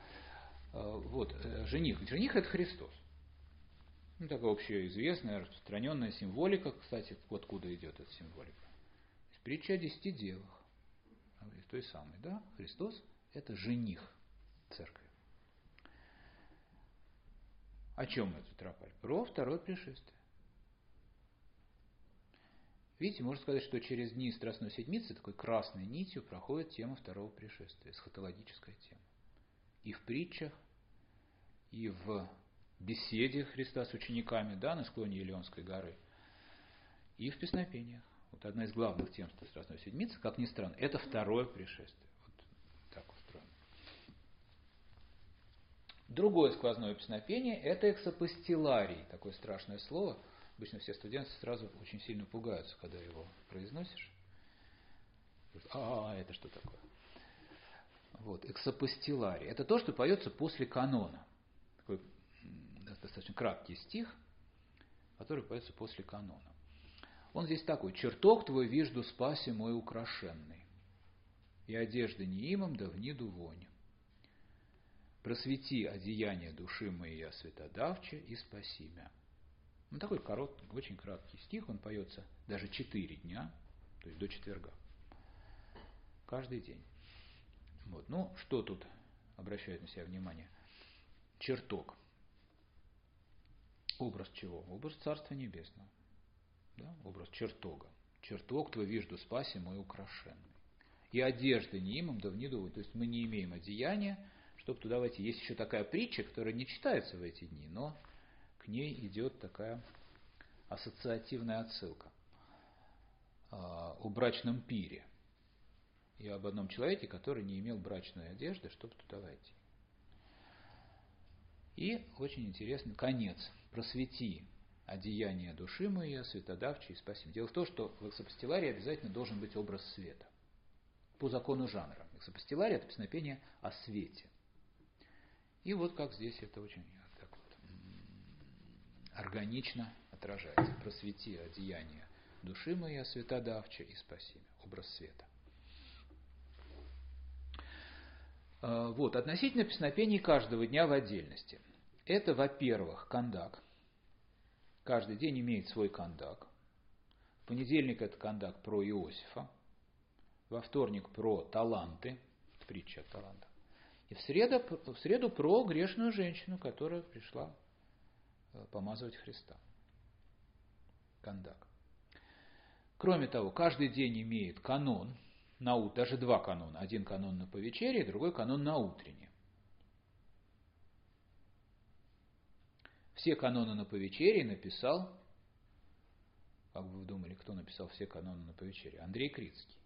А, вот, э, жених. Жених – это Христос. Ну, такая общеизвестная, распространенная символика, кстати, откуда идет эта символика. Притча о десяти девах. Той самой, да? Христос – это жених церкви. О чем этот тропарь? Про второе пришествие. Видите, можно сказать, что через дни Страстной Седмицы такой красной нитью проходит тема второго пришествия, эсхатологическая тема. И в притчах, и в беседе Христа с учениками, да, на склоне Елеонской горы, и в песнопениях. Вот одна из главных тем Страстной Седмицы, как ни странно, это второе пришествие. Вот так устроено. Другое сквозное песнопение – это эксопостиларий, такое страшное слово. Обычно все студенты сразу очень сильно пугаются, когда его произносишь. А, это что такое? Вот, эксопостиларий. Это то, что поется после канона. Такой достаточно краткий стих, который поется после канона. Он здесь такой. «Чертог твой вижду спаси мой украшенный, и одежды не имам, да в ниду вонь. Просвети одеяние души моей, святодавче, и спаси меня». Ну, такой короткий, очень краткий стих, он поется даже четыре дня, то есть до четверга. Каждый день. Вот. Ну, что тут обращает на себя внимание? Чертог. Образ чего? Образ Царства Небесного. Да? Образ чертога. Чертог твой вижду спаси мой украшенный. И одежды не имам, да в неду. То есть мы не имеем одеяния, чтобы туда войти. Есть еще такая притча, которая не читается в эти дни, но к ней идет такая ассоциативная отсылка а, о брачном пире и об одном человеке, который не имел брачной одежды, чтобы туда войти. И очень интересный конец. Просвети одеяние души моей, светодавчей и спасим. Дело в том, что в эксопостиларии обязательно должен быть образ света. По закону жанра. Эксопостиларий – это песнопение о свете. И вот как здесь это очень так вот, органично отражается. Просвети одеяние души моей, светодавче и спаси. Образ света. А, вот, относительно песнопений каждого дня в отдельности. Это, во-первых, кандак. Каждый день имеет свой кандак. В понедельник это кандак про Иосифа. Во вторник про таланты, притча о талантах. И в среду, в среду про грешную женщину, которая пришла э, помазывать Христа. Кандак. Кроме того, каждый день имеет канон, на, даже два канона. Один канон на повечерие, другой канон на утреннее. Все каноны на повечерие написал, как бы вы думали, кто написал все каноны на повечерие? Андрей Крицкий.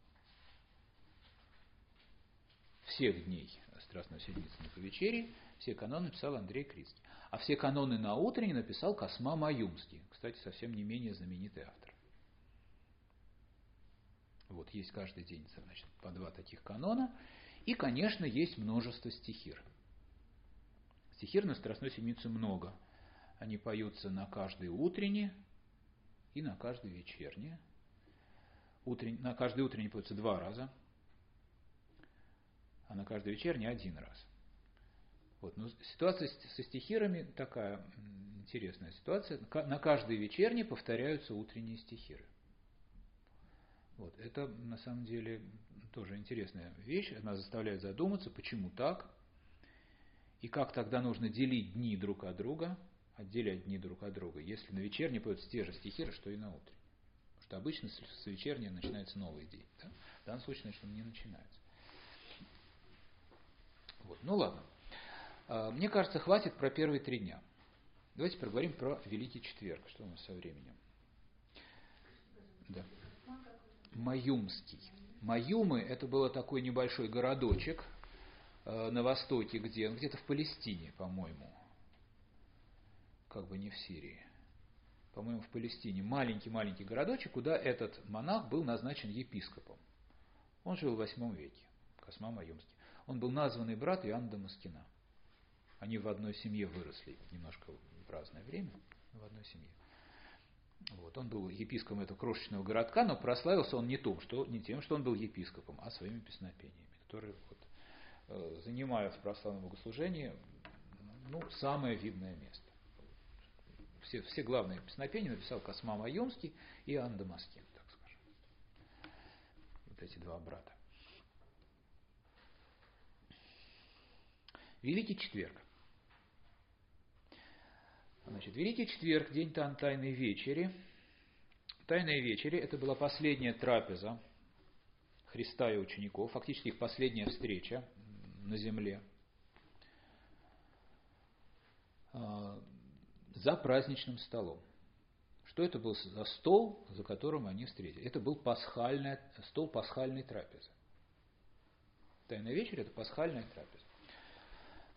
Всех дней Страстной Седмицы на повечерие все каноны написал Андрей Крицкий. А все каноны на утреннее написал Косма Маюмский. Кстати, совсем не менее знаменитый автор. Вот, есть каждый день значит, по два таких канона. И, конечно, есть множество стихир. Стихир на Страстной Седмице много. Они поются на каждое утреннее и на каждое вечернее. Утрен... На каждое утреннее поются два раза, а на каждое вечернее один раз. Вот. Но ситуация со стихирами такая интересная ситуация. На каждой вечерней повторяются утренние стихиры. Вот. Это на самом деле тоже интересная вещь. Она заставляет задуматься, почему так, и как тогда нужно делить дни друг от друга, отделять дни друг от друга, если на вечерней поются те же стихиры, что и на утренней. Потому что обычно с вечерней начинается новый день. Да? В данном случае, значит, он не начинается. Вот. Ну ладно. А, мне кажется, хватит про первые три дня. Давайте поговорим про Великий Четверг. Что у нас со временем? Да. Маюмский. Маюмы – это был такой небольшой городочек э, на востоке, где, где-то в Палестине, по-моему, как бы не в Сирии, по-моему, в Палестине, маленький-маленький городочек, куда этот монах был назначен епископом. Он жил в восьмом веке, Косма Маюмский. Он был названный брат Иоанна Дамаскина. Они в одной семье выросли, немножко в разное время, в одной семье. Вот, он был епископом этого крошечного городка, но прославился он не, том, что, не тем, что он был епископом, а своими песнопениями, которые вот, э, занимают в православном богослужении ну, самое видное место. Все, все главные песнопения написал Косма Маюмский и Иоанн Дамаскин, так скажем. Вот эти два брата. Великий четверг. Значит, Великий четверг, день Тайной вечери. Тайная вечеря – это была последняя трапеза Христа и учеников, фактически их последняя встреча на земле. А, за праздничным столом. Что это был за стол, за которым они встретились? Это был пасхальный, стол пасхальной трапезы. Тайная вечеря – это пасхальная трапеза.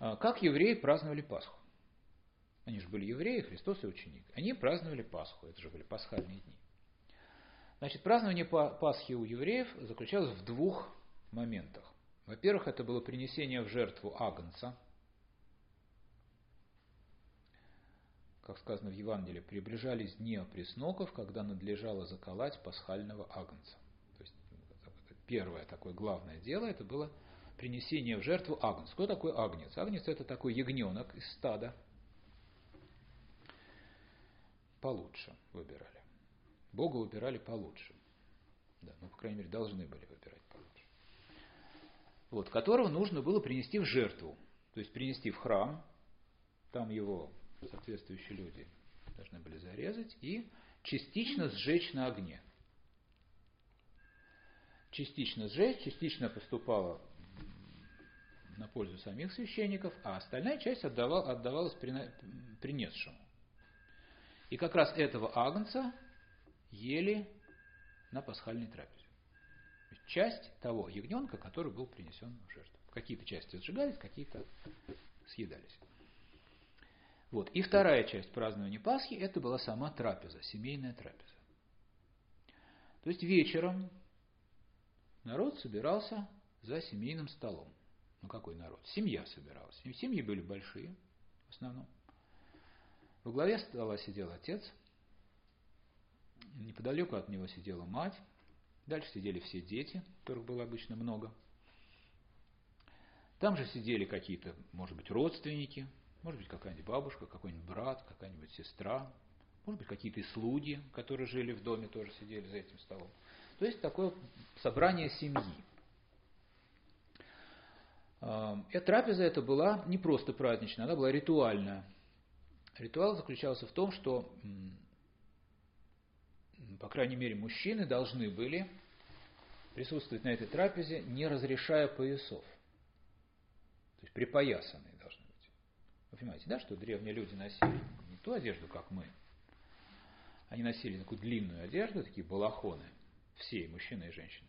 А как евреи праздновали Пасху? Они же были евреи, Христос и ученик. Они праздновали Пасху, это же были пасхальные дни. Значит, празднование Пасхи у евреев заключалось в двух моментах. Во-первых, это было принесение в жертву агнца. Как сказано в Евангелии, приближались дни опресноков, когда надлежало заколоть пасхального агнца. То есть первое такое главное дело, это было принесение в жертву агнца. Кто такой агнец? Агнец это такой ягненок из стада. Получше выбирали. Бога выбирали получше. Да, ну, по крайней мере, должны были выбирать получше. Вот, которого нужно было принести в жертву. То есть принести в храм, там его соответствующие люди должны были зарезать и частично сжечь на огне. Частично сжечь, частично поступало на пользу самих священников, а остальная часть отдавал, отдавалась принесшему. И как раз этого агнца ели на пасхальной трапезе. Часть того ягненка, который был принесен в жертву. Какие-то части сжигались, какие-то съедались. Вот. И вторая часть празднования Пасхи – это была сама трапеза, семейная трапеза. То есть вечером народ собирался за семейным столом. Ну какой народ? Семья собиралась. Семьи были большие в основном. Во главе стола сидел отец, неподалеку от него сидела мать, дальше сидели все дети, которых было обычно много. Там же сидели какие-то, может быть, родственники, может быть, какая-нибудь бабушка, какой-нибудь брат, какая-нибудь сестра, может быть, какие-то слуги, которые жили в доме, тоже сидели за этим столом. То есть такое собрание семьи. Эта трапеза это была не просто праздничная, она была ритуальная. Ритуал заключался в том, что, по крайней мере, мужчины должны были присутствовать на этой трапезе, не разрешая поясов. То есть припоясанные должны быть. Вы понимаете, да, что древние люди носили не ту одежду, как мы. Они носили такую длинную одежду, такие балахоны, все, и мужчины, и женщины.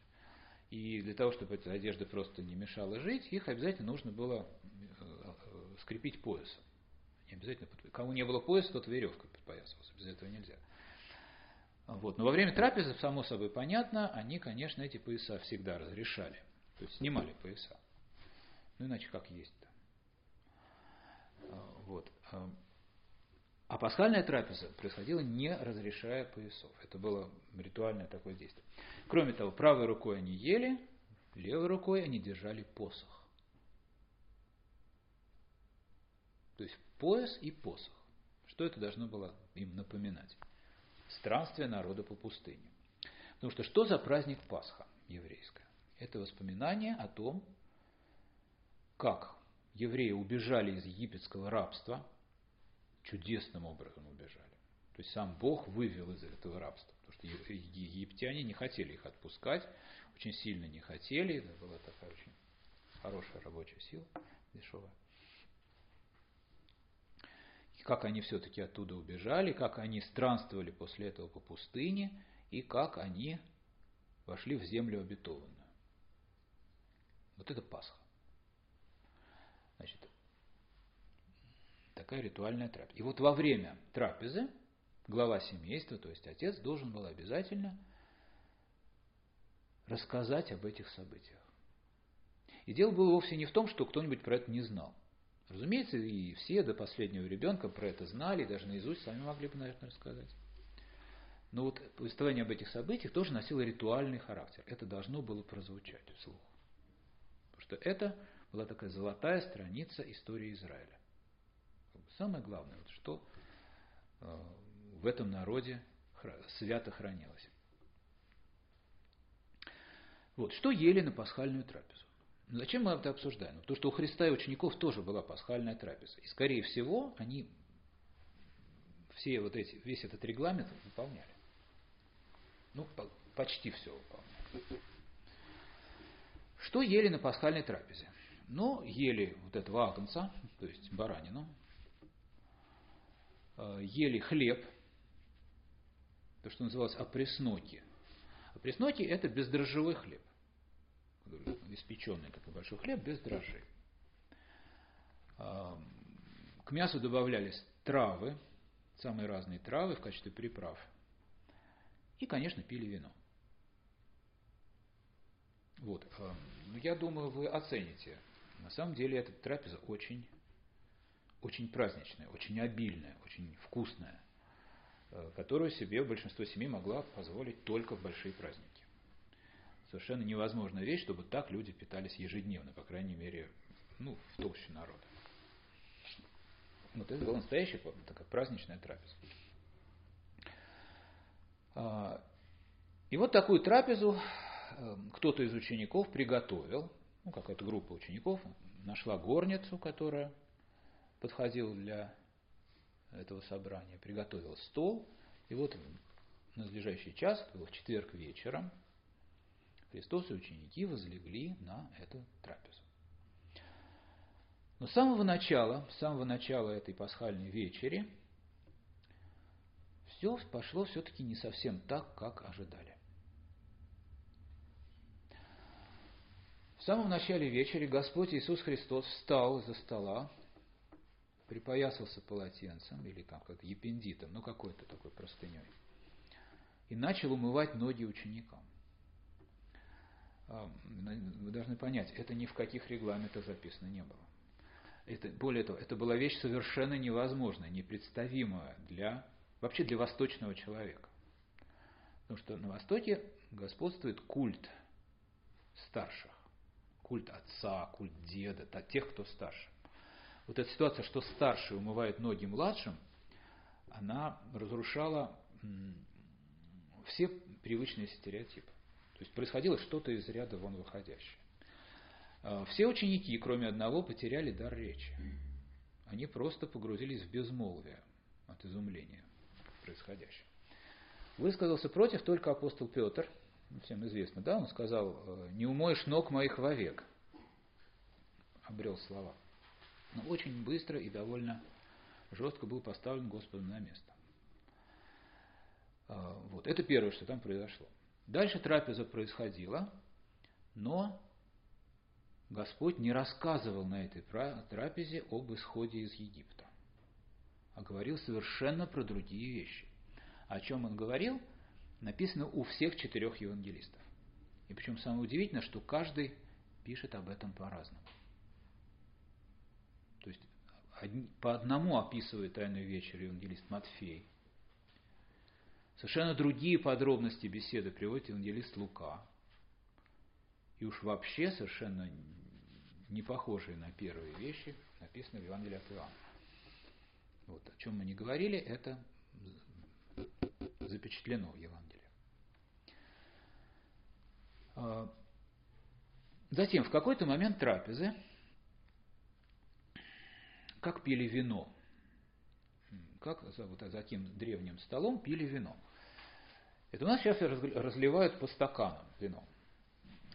И для того, чтобы эта одежда просто не мешала жить, их обязательно нужно было э, э, скрепить поясом. Не обязательно, кому не было пояса, тот веревкой подпоясывался, без этого нельзя. Вот. Но во время трапезы, само собой понятно, они, конечно, эти пояса всегда разрешали. То есть снимали пояса. Ну иначе как есть-то. Вот. А пасхальная трапеза происходила не разрешая поясов. Это было ритуальное такое действие. Кроме того, правой рукой они ели, левой рукой они держали посох. То есть пояс и посох. Что это должно было им напоминать? Странствие народа по пустыне. Потому что что за праздник Пасха еврейская? Это воспоминание о том, как евреи убежали из египетского рабства – чудесным образом убежали. То есть сам Бог вывел из этого рабства, потому что египтяне не хотели их отпускать, очень сильно не хотели, это была такая очень хорошая рабочая сила, дешевая. И как они все-таки оттуда убежали, как они странствовали после этого по пустыне, и как они вошли в землю обетованную. Вот это Пасха. Значит, такая ритуальная трапеза. И вот во время трапезы глава семейства, то есть отец, должен был обязательно рассказать об этих событиях. И дело было вовсе не в том, что кто-нибудь про это не знал. Разумеется, и все до последнего ребенка про это знали, и даже наизусть сами могли бы, наверное, рассказать. Но вот повествование об этих событиях тоже носило ритуальный характер. Это должно было прозвучать вслух. Потому что это была такая золотая страница истории Израиля. Самое главное, вот, что э, в этом народе свято хранилось. Вот, что ели на пасхальную трапезу? Ну, зачем мы это обсуждаем? Потому что у Христа и учеников тоже была пасхальная трапеза. И, скорее всего, они все вот эти, весь этот регламент выполняли. Ну, почти все выполняли. Что ели на пасхальной трапезе? Ну, ели вот этого агнца, то есть баранину, ели хлеб, то, что называлось опресноки. Опресноки – это бездрожжевой хлеб, испеченный, как и большой хлеб, без дрожжей. К мясу добавлялись травы, самые разные травы в качестве приправ. И, конечно, пили вино. Вот. Ну, я думаю, вы оцените. На самом деле эта трапеза очень, очень праздничная, очень обильная, очень вкусная, э, которую себе большинство семей могла позволить только в большие праздники. Совершенно невозможная вещь, чтобы так люди питались ежедневно, по крайней мере, ну, в толще народа. Вот это была настоящая такая праздничная трапеза. А, и вот такую трапезу эм, кто-то из учеников приготовил, ну, какая-то группа учеников, нашла горницу, которая подходила для этого собрания, приготовила стол, и вот в надлежащий час, был в четверг вечером, Христос и ученики возлегли на эту трапезу. Но с самого начала, с самого начала этой пасхальной вечери все пошло все-таки не совсем так, как ожидали. В самом начале вечера Господь Иисус Христос встал из-за стола, припоясался полотенцем, или там как епендитом, ну какой-то такой простыней, и начал умывать ноги ученикам. А, вы должны понять, это ни в каких регламентах записано не было. Это, более того, это была вещь совершенно невозможная, непредставимая для, вообще для восточного человека. Потому что на Востоке господствует культ старших культ отца, культ деда, тех, кто старше. Вот эта ситуация, что старший умывает ноги младшим, она разрушала все привычные стереотипы. То есть происходило что-то из ряда вон выходящее. А, все ученики, кроме одного, потеряли дар речи. Они просто погрузились в безмолвие от изумления происходящего. Высказался против только апостол Петр – всем известно, да, он сказал, «Э, не умоешь ног моих вовек. Обрел слова. Но очень быстро и довольно жестко был поставлен Господом на место. А, вот, это первое, что там произошло. Дальше трапеза происходила, но Господь не рассказывал на этой трапезе об исходе из Египта, а говорил совершенно про другие вещи. О чем он говорил – написано у всех четырех евангелистов. И причем самое удивительное, что каждый пишет об этом по-разному. По одному описывает Тайную вечер евангелист Матфей. Совершенно другие подробности беседы приводит евангелист Лука. И уж вообще совершенно не похожие на первые вещи написаны в Евангелии от Иоанна. Вот, о чем мы не говорили, это запечатлено в Евангелии. А, затем, в какой-то момент трапезы, как пили вино, как вот за таким древним столом пили вино. Это у нас сейчас разливают по стаканам вино.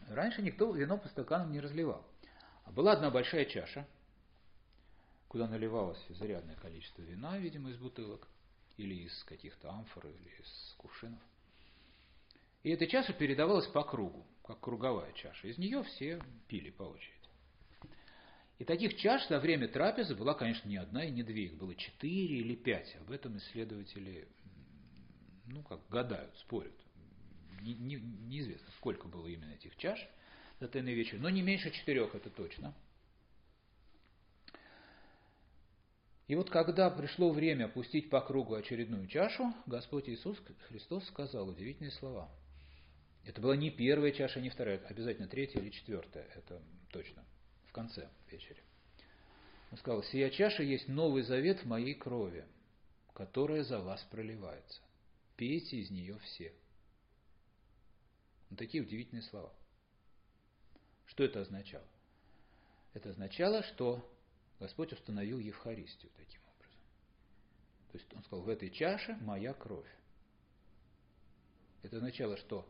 Раньше никто вино по стаканам не разливал. А была одна большая чаша, куда наливалось изрядное количество вина, видимо, из бутылок, или из каких-то амфор, или из кувшинов – и эта чаша передавалась по кругу, как круговая чаша. Из нее все пили по очереди. И таких чаш за время трапезы была, конечно, не одна и не две, их было четыре или пять. Об этом исследователи, ну, как гадают, спорят. Не, не, неизвестно, сколько было именно этих чаш за тайный вечер, но не меньше четырех, это точно. И вот когда пришло время опустить по кругу очередную чашу, Господь Иисус Христос сказал удивительные слова – это была не первая чаша, не вторая, обязательно третья или четвертая, это точно, конце вечери. Он сказал, сия чаша есть новый завет в моей крови, которая за вас проливается. Пейте из нее все. Вот такие удивительные слова. Что это означало? Это означало, что Господь установил Евхаристию таким образом. То есть он сказал, в этой чаше моя кровь. Это означало, что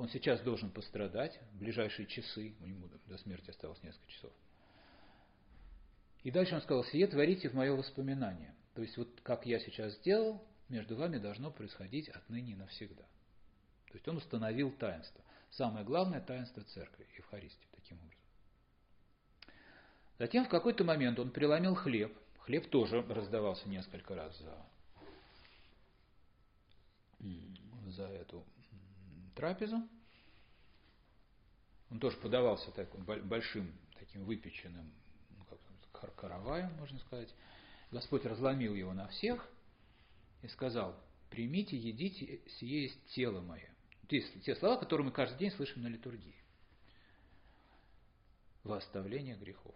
он сейчас должен пострадать в ближайшие часы, у него до смерти осталось несколько часов. И дальше он сказал, сие творите в мое воспоминание. То есть вот как я сейчас сделал, между вами должно происходить отныне и навсегда. То есть он установил таинство. Самое главное таинство церкви, Евхаристии, таким образом. Затем в какой-то момент он преломил хлеб. Хлеб тоже раздавался несколько раз за, за эту трапезу. Он тоже подавался так, большим таким выпеченным ну, как, караваем, можно сказать. Господь разломил его на всех и сказал, примите, едите, сие есть тело мое. Те, те слова, которые мы каждый день слышим на литургии. Во оставление грехов.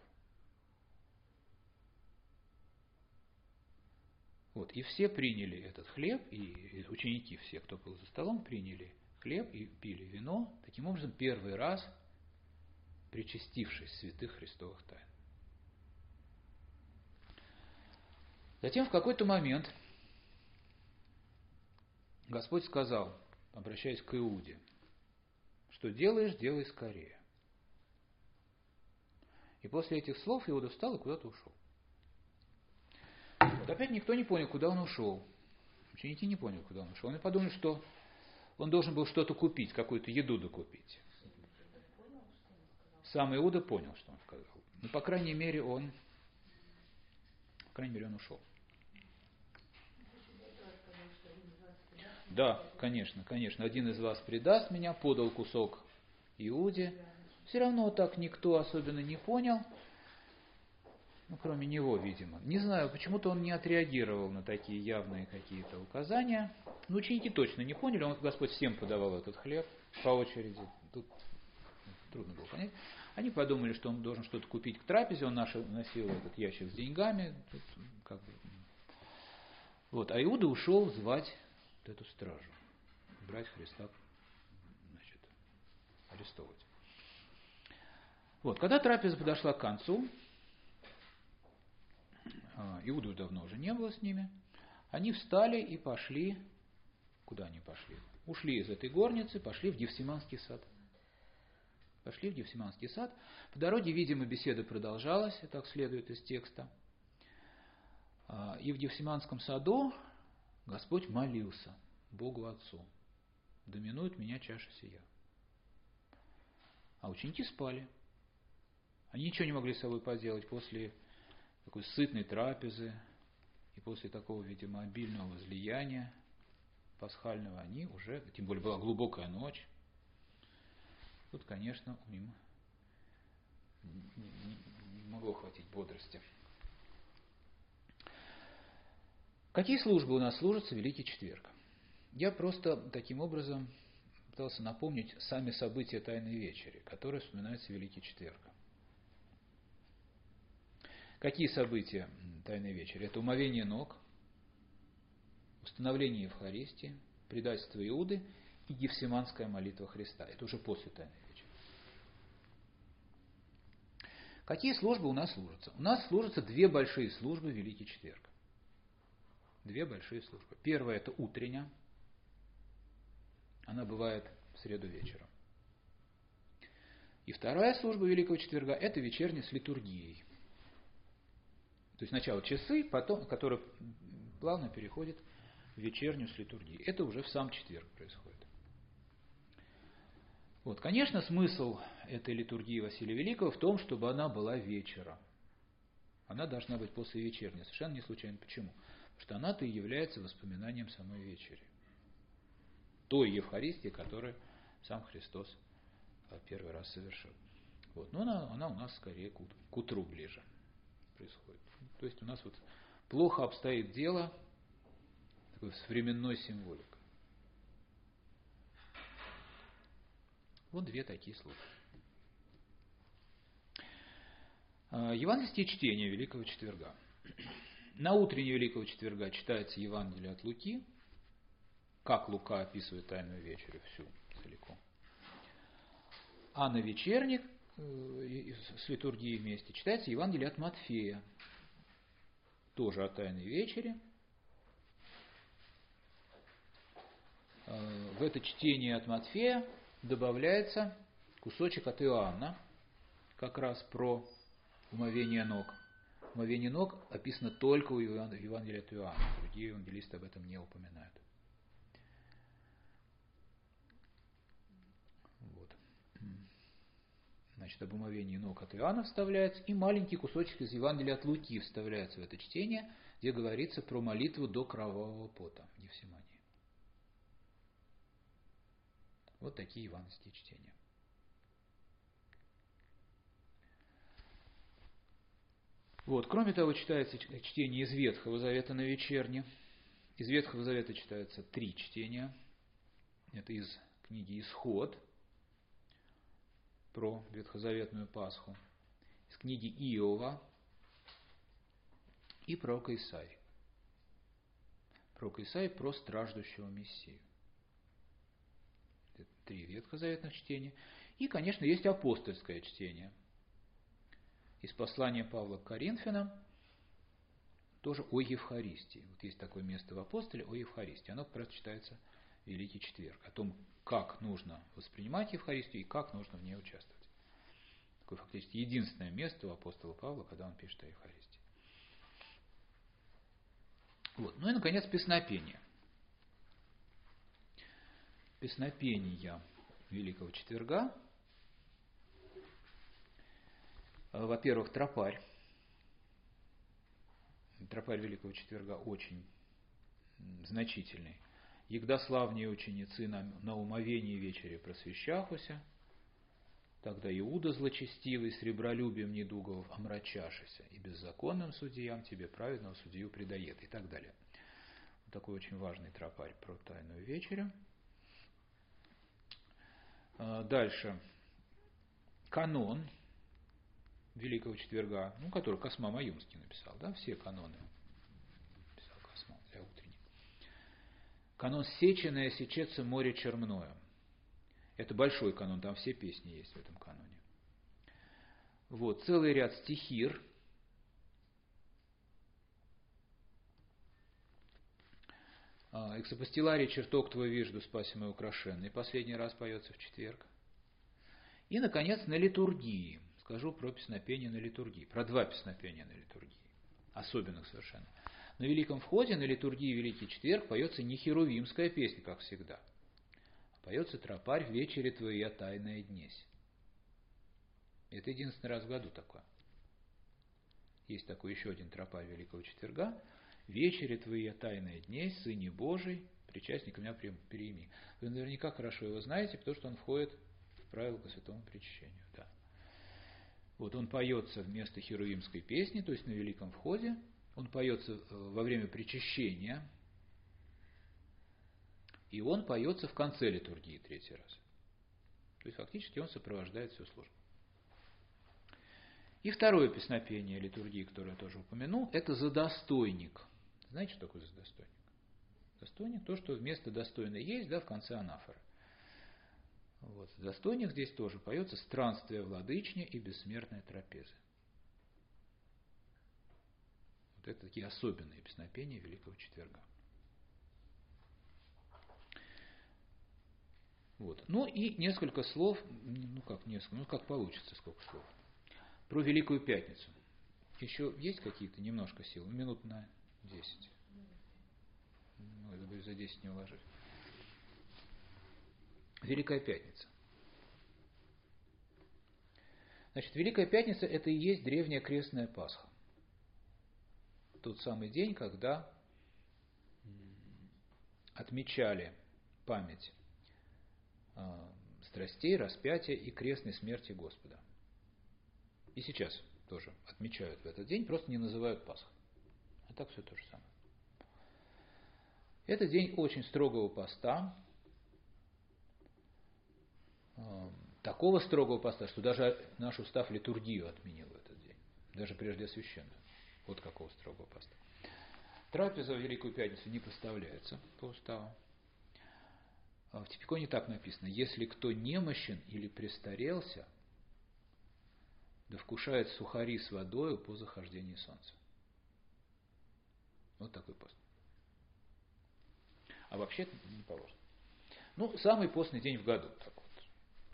Вот, и все приняли этот хлеб, и ученики все, кто был за столом, приняли хлеб и пили вино, таким образом первый раз причастившись святых христовых тайн. Затем в какой-то момент Господь сказал, обращаясь к Иуде, что делаешь, делай скорее. И после этих слов Иуда встал и куда-то ушел. Вот опять никто не понял, куда он ушел. Ученики не поняли, куда он ушел. Они подумали, что он должен был что-то купить, какую-то еду докупить. Сам Иуда понял, что он сказал. Но, по крайней мере, он, по крайней мере, он ушел. Да, конечно, конечно. Один из вас предаст меня, подал кусок Иуде. Все равно так никто особенно не понял. Ну, кроме него, видимо. Не знаю, почему-то он не отреагировал на такие явные какие-то указания. Но ученики точно не поняли. Он, Господь всем подавал этот хлеб по очереди. Тут трудно было понять. Они подумали, что он должен что-то купить к трапезе. Он носил этот ящик с деньгами. Тут, как бы. Вот. А Иуда ушел звать вот эту стражу. Брать Христа, значит, арестовывать. Вот, когда трапеза подошла к концу, Иуду давно уже не было с ними, они встали и пошли, куда они пошли? Ушли из этой горницы, пошли в Гефсиманский сад. Пошли в Гефсиманский сад. По дороге, видимо, беседа продолжалась, так следует из текста. А, и в Гефсиманском саду Господь молился Богу Отцу. Доминует меня чаша сия. А ученики спали. Они ничего не могли с собой поделать после такой сытной трапезы и после такого, видимо, обильного возлияния пасхального, они уже, тем более была глубокая ночь, тут, конечно, им не, не, могло хватить бодрости. Какие службы у нас служатся Великий Четверг? Я просто таким образом пытался напомнить сами события Тайной Вечери, которые вспоминаются в Великий Четверг. Какие события Тайной Вечери? Это умовение ног, установление Евхаристии, предательство Иуды и Гефсиманская молитва Христа. Это уже после Тайной Вечери. Какие службы у нас служатся? У нас служатся две большие службы Великий Четверг. Две большие службы. Первая – это утренняя. Она бывает в среду вечером. И вторая служба Великого Четверга – это вечерняя с литургией. То есть сначала часы, потом, которые плавно переходят в вечернюю с литургией. Это уже в сам четверг происходит. Вот, конечно, смысл этой литургии Василия Великого в том, чтобы она была вечером. Она должна быть после вечерней. Совершенно не случайно. Почему? Потому что она-то и является воспоминанием самой вечери. Той Евхаристии, которую сам Христос первый раз совершил. Вот. Но она, она у нас скорее к утру ближе происходит. То есть у нас вот плохо обстоит дело такой, с временной символикой. Вот две такие слова. А, Евангельские чтения Великого Четверга. На утреннее Великого Четверга читается Евангелие от Луки, как Лука описывает Тайную Вечерю всю целиком. А на вечерник э, с литургией вместе читается Евангелие от Матфея, тоже о Тайной Вечере. Э, в это чтение от Матфея добавляется кусочек от Иоанна, как раз про умовение ног. омовение ног описано только у Евангелия от Иоанна. Другие евангелисты об этом не упоминают. Вот. Значит, об омовении ног от Иоанна вставляется, и маленький кусочек из Евангелия от Луки вставляется в это чтение, где говорится про молитву до кровавого пота в Евсимании. Вот такие евангельские чтения. Вот. Кроме того, читается чтение из Ветхого Завета на вечерне. Из Ветхого Завета читаются три чтения. Это из книги «Исход» про ветхозаветную Пасху, из книги Иова и пророка Исаи. Пророк Исаи про страждущего Мессию. Это три ветхозаветных чтения. И, конечно, есть апостольское чтение – из послания Павла к Коринфянам, тоже о Евхаристии. Вот есть такое место в апостоле о Евхаристии. Оно как раз читается Великий Четверг. О том, как нужно воспринимать Евхаристию и как нужно в ней участвовать. Такое фактически единственное место у апостола Павла, когда он пишет о Евхаристии. Вот. Ну и, наконец, песнопение. Песнопения Великого Четверга Э, во-первых, тропарь. Тропарь Великого Четверга очень значительный. Егда славнее ученицы на, на умовении вечере просвещахуся, тогда Иуда злочестивый, с ребролюбием недугов омрачашися, и беззаконным судьям тебе праведного судью предает, и так далее. Вот такой очень важный тропарь про тайную вечерю. Э, дальше. Канон, Великого Четверга, ну, который Косма Маюмский написал, да, все каноны писал Косма для утренней. Канон «Сеченое сечется море черное». Это большой канон, там все песни есть в этом каноне. Вот, целый ряд стихир. А, Эксопостиларий «Чертог твой вижду, спаси мой украшенный» последний раз поется в четверг. И, наконец, на литургии – скажу про песнопение на литургии, про два песнопения на литургии, особенных совершенно. На Великом Входе, на литургии Великий Четверг, поется не херувимская песня, как всегда, а поется тропарь «В вечере твоя тайная днесь». Это единственный раз в году такое. Есть такой еще один тропарь Великого Четверга. «Вечере твоя тайная днесь, Сыне Божий, причастник меня приими». Вы наверняка хорошо его знаете, потому что он входит в правила по святому причащению. Да. Вот он поется вместо херувимской песни, то есть на Великом Входе. Он поется э, во время причащения. И он поется в конце литургии третий раз. То есть фактически он сопровождает всю службу. И второе песнопение литургии, которое я тоже упомянул, это «Задостойник». Знаете, что такое «Задостойник»? Достойник – то, что вместо достойно есть, да, в конце анафоры. Вот. В застойник здесь тоже поется «Странствие владычня и бессмертная трапеза». Вот это такие особенные песнопения Великого Четверга. Вот. Ну и несколько слов, ну как несколько, ну как получится, сколько слов, про Великую Пятницу. Еще есть какие-то немножко сил? Минут на 10. Ну, это за 10 не уложить. Великая Пятница. Значит, Великая Пятница – это и есть древняя крестная Пасха. Тот самый день, когда отмечали память а, страстей, распятия и крестной смерти Господа. И сейчас тоже отмечают в этот день, просто не называют Пасхой. А так все то же самое. Это день очень строгого поста, такого строгого поста, что даже наш устав литургию отменил в этот день, даже прежде освященную. Вот какого строгого поста. Трапеза в Великую Пятницу не поставляется по уставу. А в Типиконе так написано, если кто немощен или престарелся, да вкушает сухари с водой по захождении солнца. Вот такой пост. А вообще не положено. Ну, самый постный день в году. Так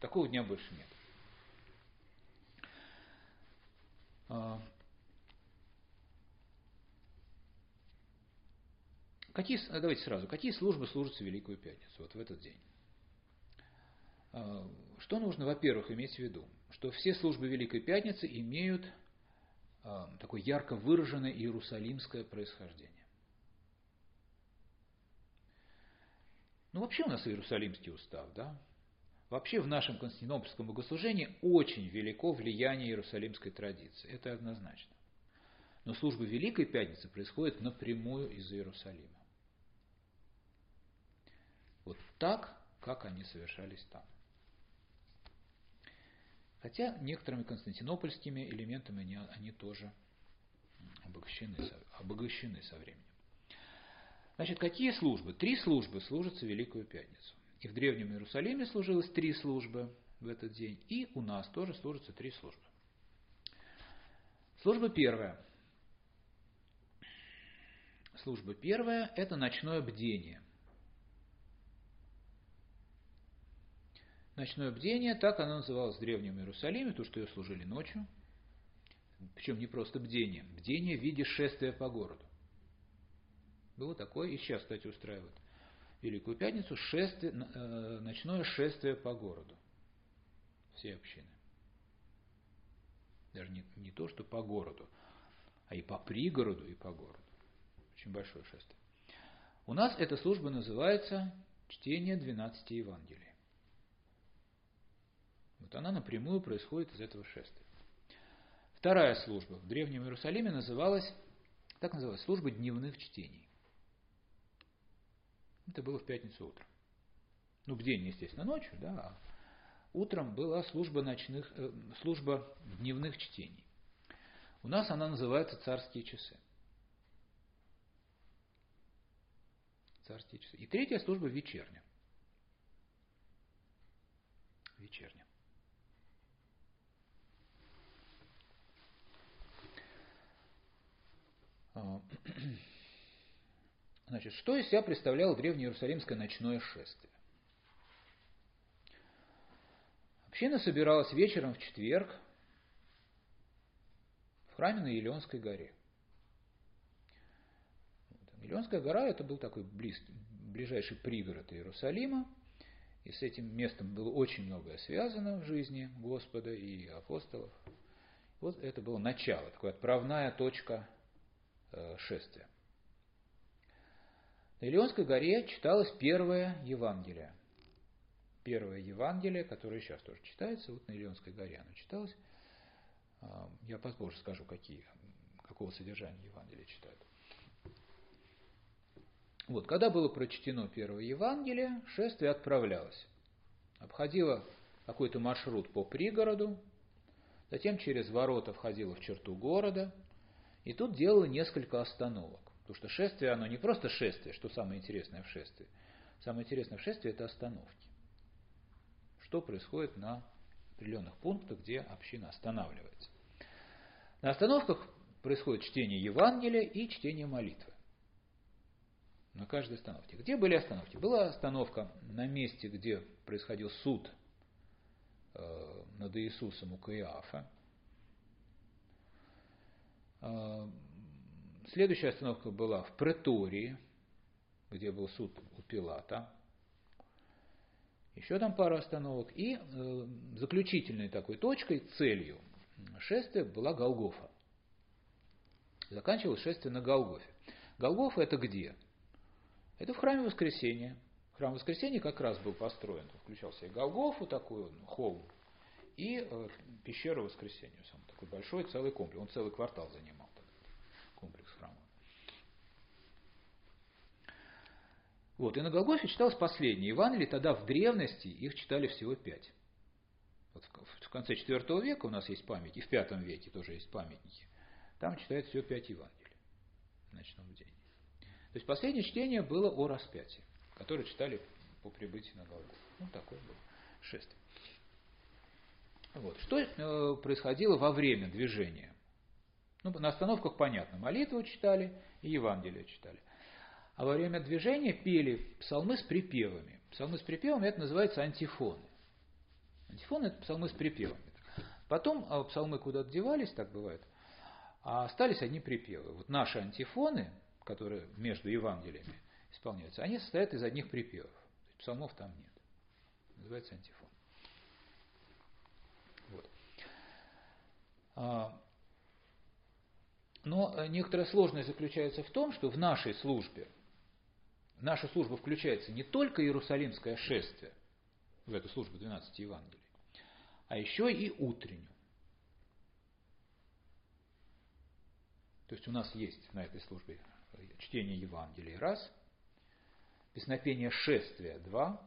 Такого дня больше нет. Какие, давайте сразу, какие службы служатся Великую Пятницу, вот в этот день? А, что нужно, во-первых, иметь в виду? Что все службы Великой Пятницы имеют а, такое ярко выраженное иерусалимское происхождение. Ну, вообще у нас Иерусалимский устав, да? Вообще в нашем Константинопольском богослужении очень велико влияние иерусалимской традиции. Это однозначно. Но службы Великой Пятницы происходят напрямую из Иерусалима. Вот так, как они совершались там. Хотя некоторыми константинопольскими элементами они, они тоже обогащены, обогащены со временем. Значит, какие службы? Три службы служатся Великую Пятницу. И в Древнем Иерусалиме служилось три службы в этот день, и у нас тоже служатся три службы. Служба первая. Служба первая – это ночное бдение. Ночное бдение, так оно называлось в Древнем Иерусалиме, то, что ее служили ночью. Причем не просто бдение, бдение в виде шествия по городу. Было такое, и сейчас, кстати, устраивают Великую Пятницу, шествие, э, ночное шествие по городу. Все общины. Даже не, не то, что по городу, а и по пригороду, и по городу. Очень большое шествие. У нас эта служба называется чтение 12 Евангелий. Вот она напрямую происходит из этого шествия. Вторая служба в Древнем Иерусалиме называлась, так называлась, служба дневных чтений. Это было в пятницу утром. Ну, в день, естественно, ночью, да, а утром была служба, ночных, э, служба дневных чтений. У нас она называется царские часы. Царские часы. И третья служба вечерняя. Вечерняя. А, Значит, что из себя представляло древнее Иерусалимское ночное шествие? Община собиралась вечером в четверг в храме на Елеонской горе. Елеонская гора это был такой близ, ближайший пригород Иерусалима, и с этим местом было очень многое связано в жизни Господа и апостолов. Вот это было начало, такая отправная точка шествия. На Илионской горе читалось первое Евангелие. Первое Евангелие, которое сейчас тоже читается, вот на Илионской горе оно читалось. А, я позже скажу, какие, какого содержания Евангелия читают. Вот, когда было прочтено первое Евангелие, шествие отправлялось. Обходило какой-то маршрут по пригороду, затем через ворота входило в черту города, и тут делало несколько остановок. Потому что шествие, оно не просто шествие, что самое интересное в шествии. Самое интересное в шествии – это остановки. Что происходит на определенных пунктах, где община останавливается. На остановках происходит чтение Евангелия и чтение молитвы. На каждой остановке. Где были остановки? Была остановка на месте, где происходил суд э, над Иисусом у Каиафа. Э, Следующая остановка была в Претории, где был суд у Пилата. Еще там пара остановок. И э, заключительной такой точкой, целью шествия была Голгофа. Заканчивалось шествие на Голгофе. Голгофа это где? Это в храме Воскресения. Храм Воскресения как раз был построен. Включал в себя Голгофу, такой холм, и э, пещеру Воскресения. Сам такой большой целый комплекс. Он целый квартал занимал комплекс храма. Вот, и на Голгофе читалось последнее Евангелие, тогда в древности их читали всего пять. Вот в конце IV века у нас есть память, и в V веке тоже есть памятники. Там читают всего пять Евангелий в ночном день. То есть последнее чтение было о распятии, которое читали по прибытии на Голгофу. Ну, такое было шествие. Вот. Что э, происходило во время движения? Ну, на остановках понятно, молитву читали и Евангелие читали. А во время движения пели псалмы с припевами. Псалмы с припевами это называется антифоны. Антифоны это псалмы с припевами. Потом псалмы куда-то девались, так бывает, а остались одни припевы. Вот наши антифоны, которые между Евангелиями исполняются, они состоят из одних припевов. Псалмов там нет. Называется антифон. Вот. А, но некоторая сложность заключается в том, что в нашей службе, в нашу службу включается не только Иерусалимское шествие, в эту службу 12 Евангелий, а еще и утреннюю. То есть у нас есть на этой службе чтение Евангелия раз, песнопение шествия два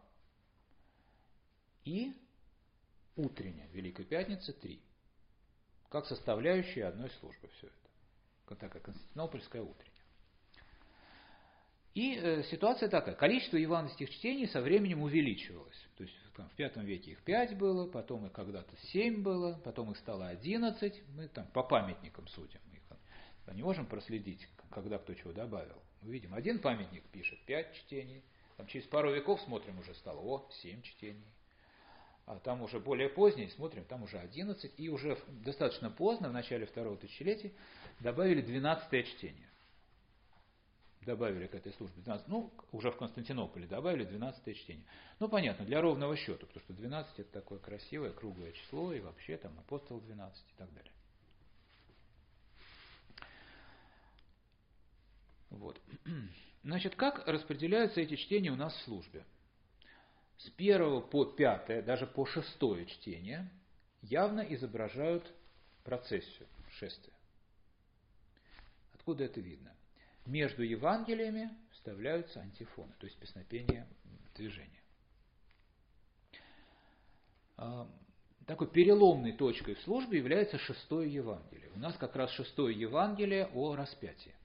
и утренняя Великой Пятницы три. Как составляющая одной службы все это такая Константинопольская утренняя. И э, ситуация такая. Количество евангельских чтений со временем увеличивалось. То есть там, в V веке их пять было, потом их когда-то семь было, потом их стало одиннадцать. Мы там по памятникам судим. Их не можем проследить, когда кто чего добавил. Мы видим, один памятник пишет пять чтений, там через пару веков смотрим, уже стало, о, семь чтений. А там уже более поздний, смотрим, там уже 11, и уже достаточно поздно, в начале второго тысячелетия, добавили 12 чтение. Добавили к этой службе 12, ну, уже в Константинополе добавили 12 чтение. Ну, понятно, для ровного счета, потому что 12 это такое красивое, круглое число, и вообще там апостол 12 и так далее. Вот. Значит, как распределяются эти чтения у нас в службе? С первого по пятое, даже по шестое чтение явно изображают процессию шествия. Откуда это видно? Между Евангелиями вставляются антифоны, то есть песнопение движения. А, такой переломной точкой в службе является шестое Евангелие. У нас как раз шестое Евангелие о распятии.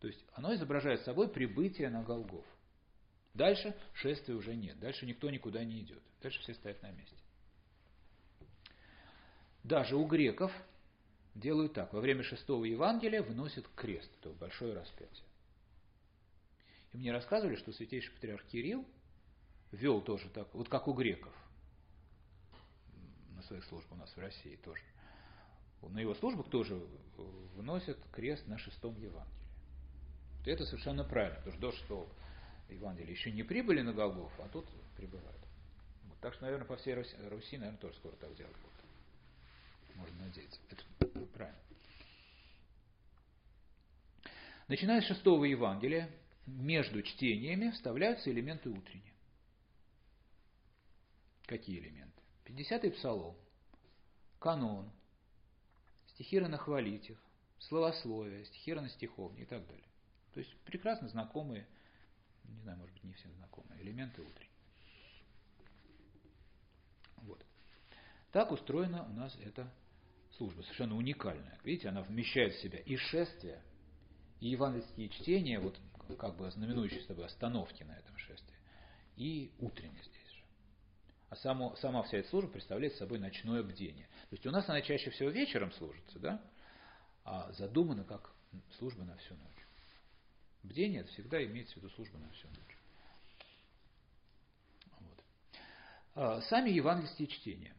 То есть оно изображает собой прибытие на Голгоф. Дальше шествия уже нет, дальше никто никуда не идет, дальше все стоят на месте. Даже у греков делают так, во время шестого Евангелия выносят крест, то большое распятие. И мне рассказывали, что святейший патриарх Кирилл вел тоже так, вот как у греков, на своих службах у нас в России тоже. На его службах тоже выносят крест на шестом Евангелии. Это совершенно правильно, потому что до шестого Евангелия еще не прибыли на Голгоф, а тут прибывают. Вот, так что, наверное, по всей Руси, Руси, наверное, тоже скоро так делать будут. Можно надеяться. Это правильно. Начиная с шестого Евангелия, между чтениями вставляются элементы утренние. Какие элементы? 50-й псалом, канон, стихиры на хвалитих, словословие, стихиры на стиховне и так далее. То есть прекрасно знакомые не знаю, может быть, не всем знакомы, элементы утренней. Вот. Так устроена у нас эта служба, совершенно уникальная. Видите, она вмещает в себя и шествие, и евангельские чтения, вот как бы знаменующие с тобой остановки на этом шествии, и утреннее здесь же. А само, сама вся эта служба представляет собой ночное бдение. То есть у нас она чаще всего вечером служится, да? а задумана как служба на всю ночь. Бдение это всегда имеется в виду служба на всю ночь. Вот. А, сами евангельские чтения.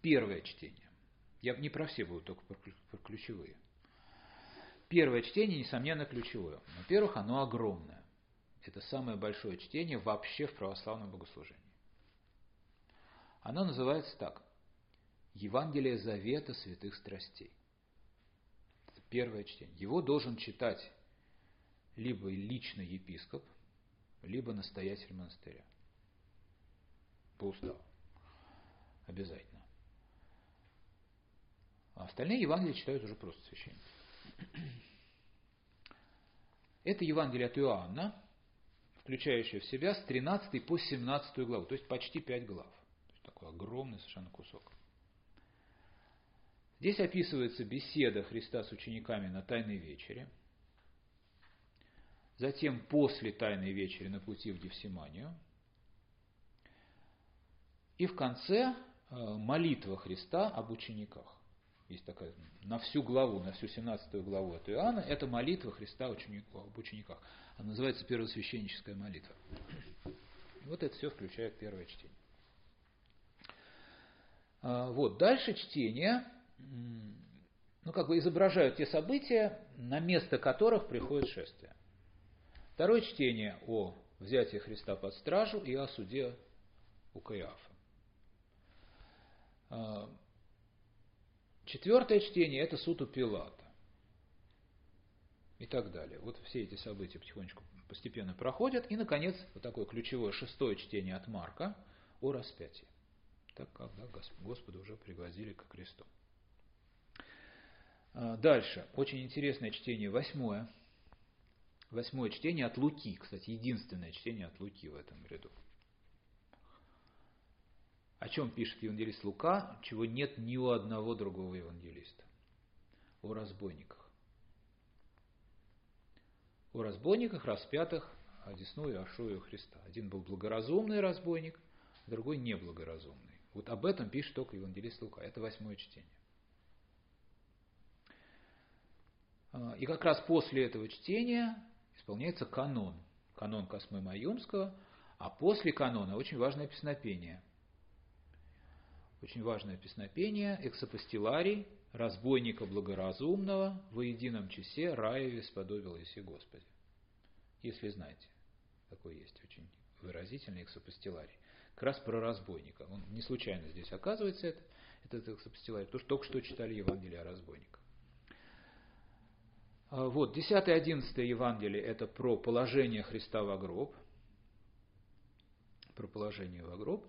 Первое чтение. Я не про все буду, только про ключевые. Первое чтение, несомненно, ключевое. Во-первых, оно огромное. Это самое большое чтение вообще в православном богослужении. Оно называется так. Евангелие Завета святых страстей первое чтение. Его должен читать либо личный епископ, либо настоятель монастыря. По уставу. Обязательно. А остальные Евангелия читают уже просто священники. Это Евангелие от Иоанна, включающее в себя с 13 по 17 главу, то есть почти 5 глав. То есть такой огромный совершенно кусок. Здесь описывается беседа Христа с учениками на Тайной вечере. Затем после Тайной вечери на пути в Гефсиманию. И в конце э, молитва Христа об учениках. Есть такая на всю главу, на всю 17 главу от Иоанна, это молитва Христа об учениках. Она называется первосвященническая молитва. Вот это все включает первое чтение. А, вот, дальше чтение ну, как бы изображают те события, на место которых приходит шествие. Второе чтение о взятии Христа под стражу и о суде у Каиафа. А, четвертое чтение – это суд у Пилата. И так далее. Вот все эти события потихонечку, постепенно проходят. И, наконец, вот такое ключевое шестое чтение от Марка о распятии. Так, когда Господа уже пригвоздили к кресту. А, дальше. Очень интересное чтение, восьмое. Восьмое чтение от Луки. Кстати, единственное чтение от Луки в этом ряду. О чем пишет евангелист Лука, чего нет ни у одного другого евангелиста? О разбойниках. О разбойниках, распятых одесную и Ашую Христа. Один был благоразумный разбойник, другой неблагоразумный. Вот об этом пишет только евангелист Лука. Это восьмое чтение. А, и как раз после этого чтения исполняется канон. Канон Космы Маюнского, а после канона очень важное песнопение. Очень важное песнопение эксапостиларий, разбойника благоразумного, во едином часе раеве сподобил Иси Господи. Если знаете, такой есть очень выразительный эксапостиларий. Как раз про разбойника. Он не случайно здесь оказывается, это, этот эксапостиларий, потому что только что читали Евангелие о разбойниках. А, вот, 10-11 Евангелие – это про положение Христа в гроб. Про положение в гроб.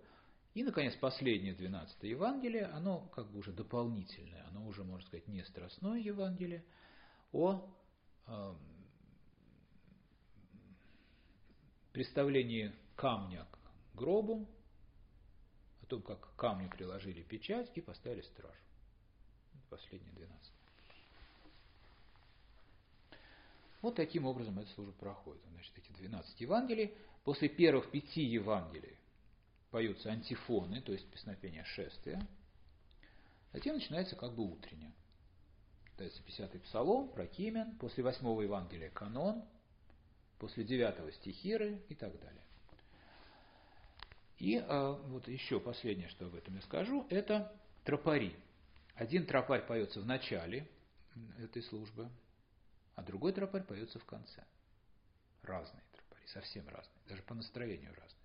И, наконец, последнее 12 Евангелие, оно как бы уже дополнительное, оно уже, можно сказать, не страстное Евангелие, о э, представлении камня к гробу, о том, как к камню приложили печать и поставили стражу. Последнее 12. Вот таким образом эта служба проходит. Значит, эти 12 Евангелий. После первых пяти Евангелий поются антифоны, то есть песнопение шествия. Затем начинается как бы утреннее. Читается 50-й псалом, прокимен, после восьмого Евангелия канон, после девятого стихиры и так далее. И а, вот еще последнее, что об этом я скажу, это тропари. Один тропарь поется в начале этой службы, а другой тропарь поется в конце. Разные тропари, совсем разные, даже по настроению разные.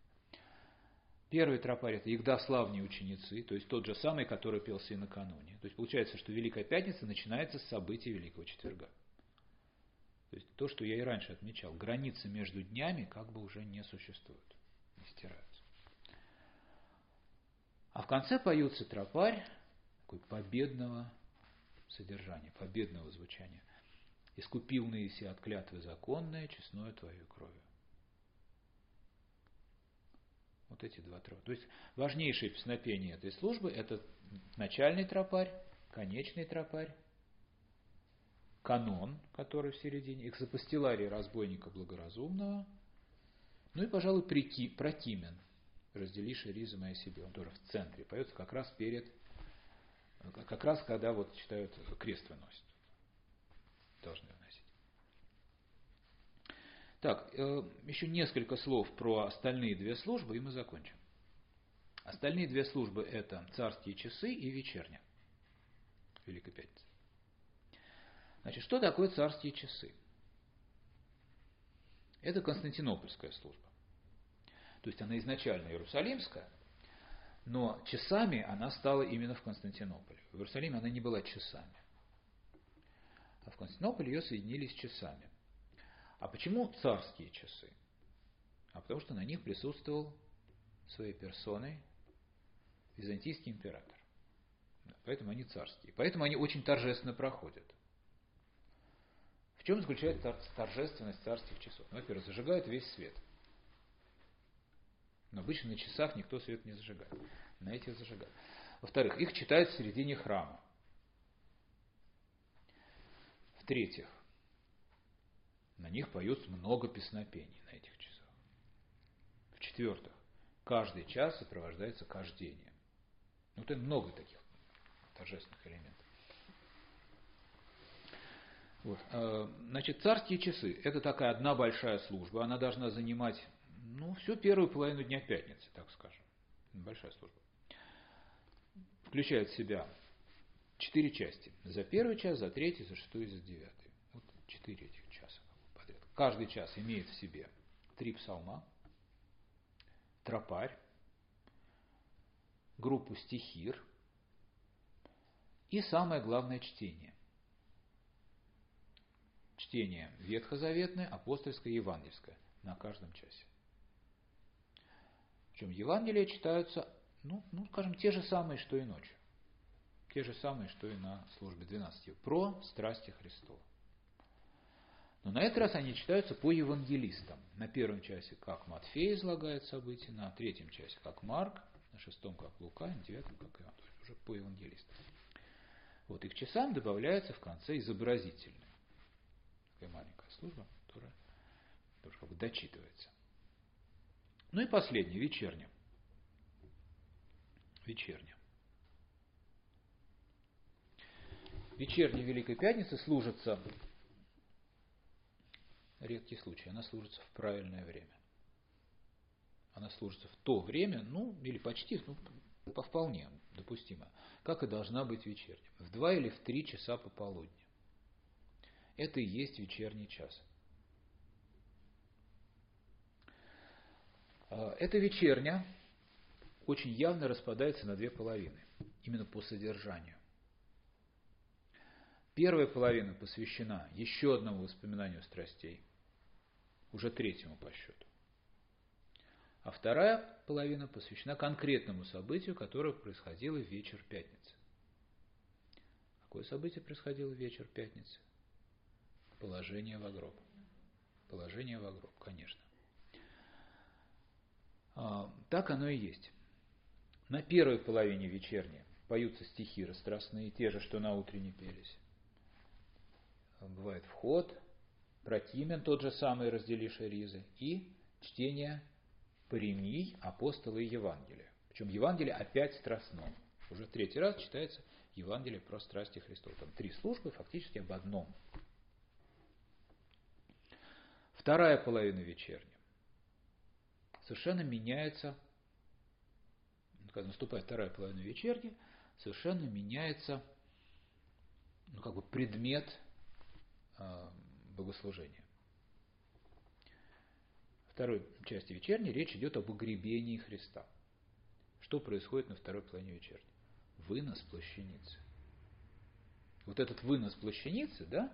Первый тропарь – это Егдославние ученицы, то есть тот же самый, который пелся и накануне. То есть получается, что Великая Пятница начинается с событий Великого Четверга. То есть то, что я и раньше отмечал, границы между днями как бы уже не существуют, не стираются. А в конце поются тропарь такой победного содержания, победного звучания – искупил Наиси от клятвы законное, честное твою кровью. Вот эти два тропа. То есть важнейшее песнопение этой службы – это начальный тропарь, конечный тропарь, канон, который в середине, экзопостиларий разбойника благоразумного, ну и, пожалуй, прики, прокимен, разделишь ризы моя себе, он тоже в центре, поется как раз перед, как раз когда вот читают крест выносят должны вносить. Так, э, еще несколько слов про остальные две службы, и мы закончим. Остальные две службы – это царские часы и вечерня, Великой Пятницы. Значит, что такое царские часы? Это Константинопольская служба. То есть она изначально иерусалимская, но часами она стала именно в Константинополе. В Иерусалиме она не была часами а в Константинополе ее соединили с часами. А почему царские часы? А потому что на них присутствовал своей персоной византийский император. Поэтому они царские. Поэтому они очень торжественно проходят. В чем заключается торжественность царских часов? Ну, во-первых, зажигают весь свет. Но обычно на часах никто свет не зажигает. На этих зажигают. Во-вторых, их читают в середине храма. В-третьих, на них поют много песнопений на этих часах. В-четвертых, каждый час сопровождается кождением. Вот это много таких торжественных элементов. Вот. А, значит, царские часы – это такая одна большая служба. Она должна занимать ну, всю первую половину дня пятницы, так скажем. Большая служба. Включает в себя четыре части. За первый час, за третий, за шестой и за девятый. Вот четыре этих часа подряд. Каждый час имеет в себе три псалма, тропарь, группу стихир и самое главное чтение. Чтение ветхозаветное, апостольское и евангельское на каждом часе. Причем Евангелия читаются, ну, ну, скажем, те же самые, что и ночью. Те же самые, что и на службе 12. Про страсти Христова. Но на этот раз они читаются по евангелистам. На первом часе, как Матфей излагает события, на третьем часе, как Марк, на шестом, как Лука, на девятом, как Иоанн. То есть уже по евангелистам. Вот, и к часам добавляется в конце изобразительный. Такая маленькая служба, которая тоже как бы дочитывается. Ну и последнее, вечерня. Вечерня. Вечерняя Великой Пятницы служится, редкий случай, она служится в правильное время. Она служится в то время, ну, или почти, ну, по вполне допустимо, как и должна быть вечерняя. В два или в три часа пополудни. Это и есть вечерний час. А, эта вечерня очень явно распадается на две половины, именно по содержанию. Первая половина посвящена еще одному воспоминанию страстей, уже третьему по счету. А вторая половина посвящена конкретному событию, которое происходило в вечер пятницы. Какое событие происходило в вечер пятницы? Положение в гроб. Положение в гроб, конечно. А, так оно и есть. На первой половине вечерней поются стихи растрастные, те же, что на утренней пелись. Бывает вход, протимен тот же самый, разделивший ризы, и чтение паремий апостола и Евангелия. Причем Евангелие опять страстно. Уже третий раз читается Евангелие про страсти Христова. Там три службы фактически об одном. Вторая половина вечерня совершенно меняется, когда наступает вторая половина вечерни, совершенно меняется ну, как бы предмет богослужения. Второй части вечерней речь идет об угребении Христа. Что происходит на второй половине вечерни? Вынос плащаницы. Вот этот вынос плащаницы, да,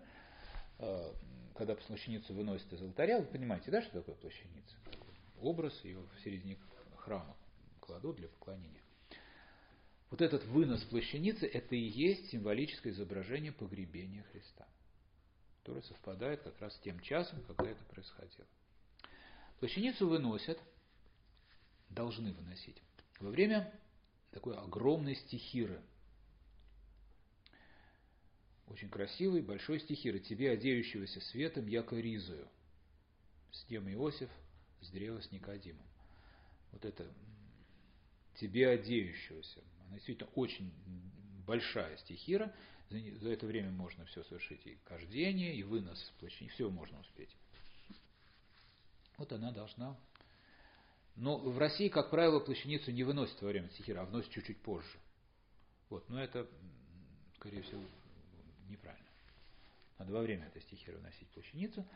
э, когда плащаницу выносят из алтаря, вы понимаете, да, что такое плащаница? образ, ее в середине храма кладут для поклонения. Вот этот вынос плащаницы, это и есть символическое изображение погребения Христа, которое совпадает как раз с тем часом, когда это происходило. Плащаницу выносят, должны выносить, во время такой огромной стихиры. Очень красивый, большой стихиры, тебе одеющегося светом, яко ризую. С тем Иосиф с древа с Никодимом. Вот это тебе одеющегося. Она действительно очень большая стихира. За, это время можно все совершить и кождение, и вынос плащини, все можно успеть. Вот она должна. Но в России, как правило, плащаницу не выносят во время стихира, а вносят чуть-чуть позже. Вот, но это, скорее всего, неправильно. Надо во время этой стихиры выносить плащаницу.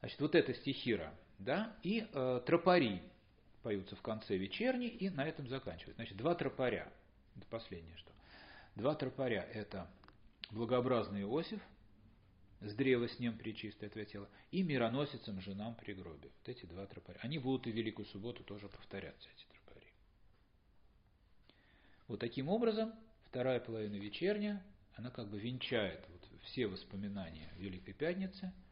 Значит, вот эта стихира, да, и э, тропари поются в конце вечерней, и на этом заканчивают. Значит, два тропаря, это последнее что. Два тропаря – это благообразный Иосиф, с древа с ним причисто ответила, и мироносицам женам при гробе. Вот эти два тропаря. Они будут и Великую Субботу тоже повторяться, эти тропари. Вот таким образом, вторая половина вечерня, она как бы венчает вот все воспоминания Великой Пятницы –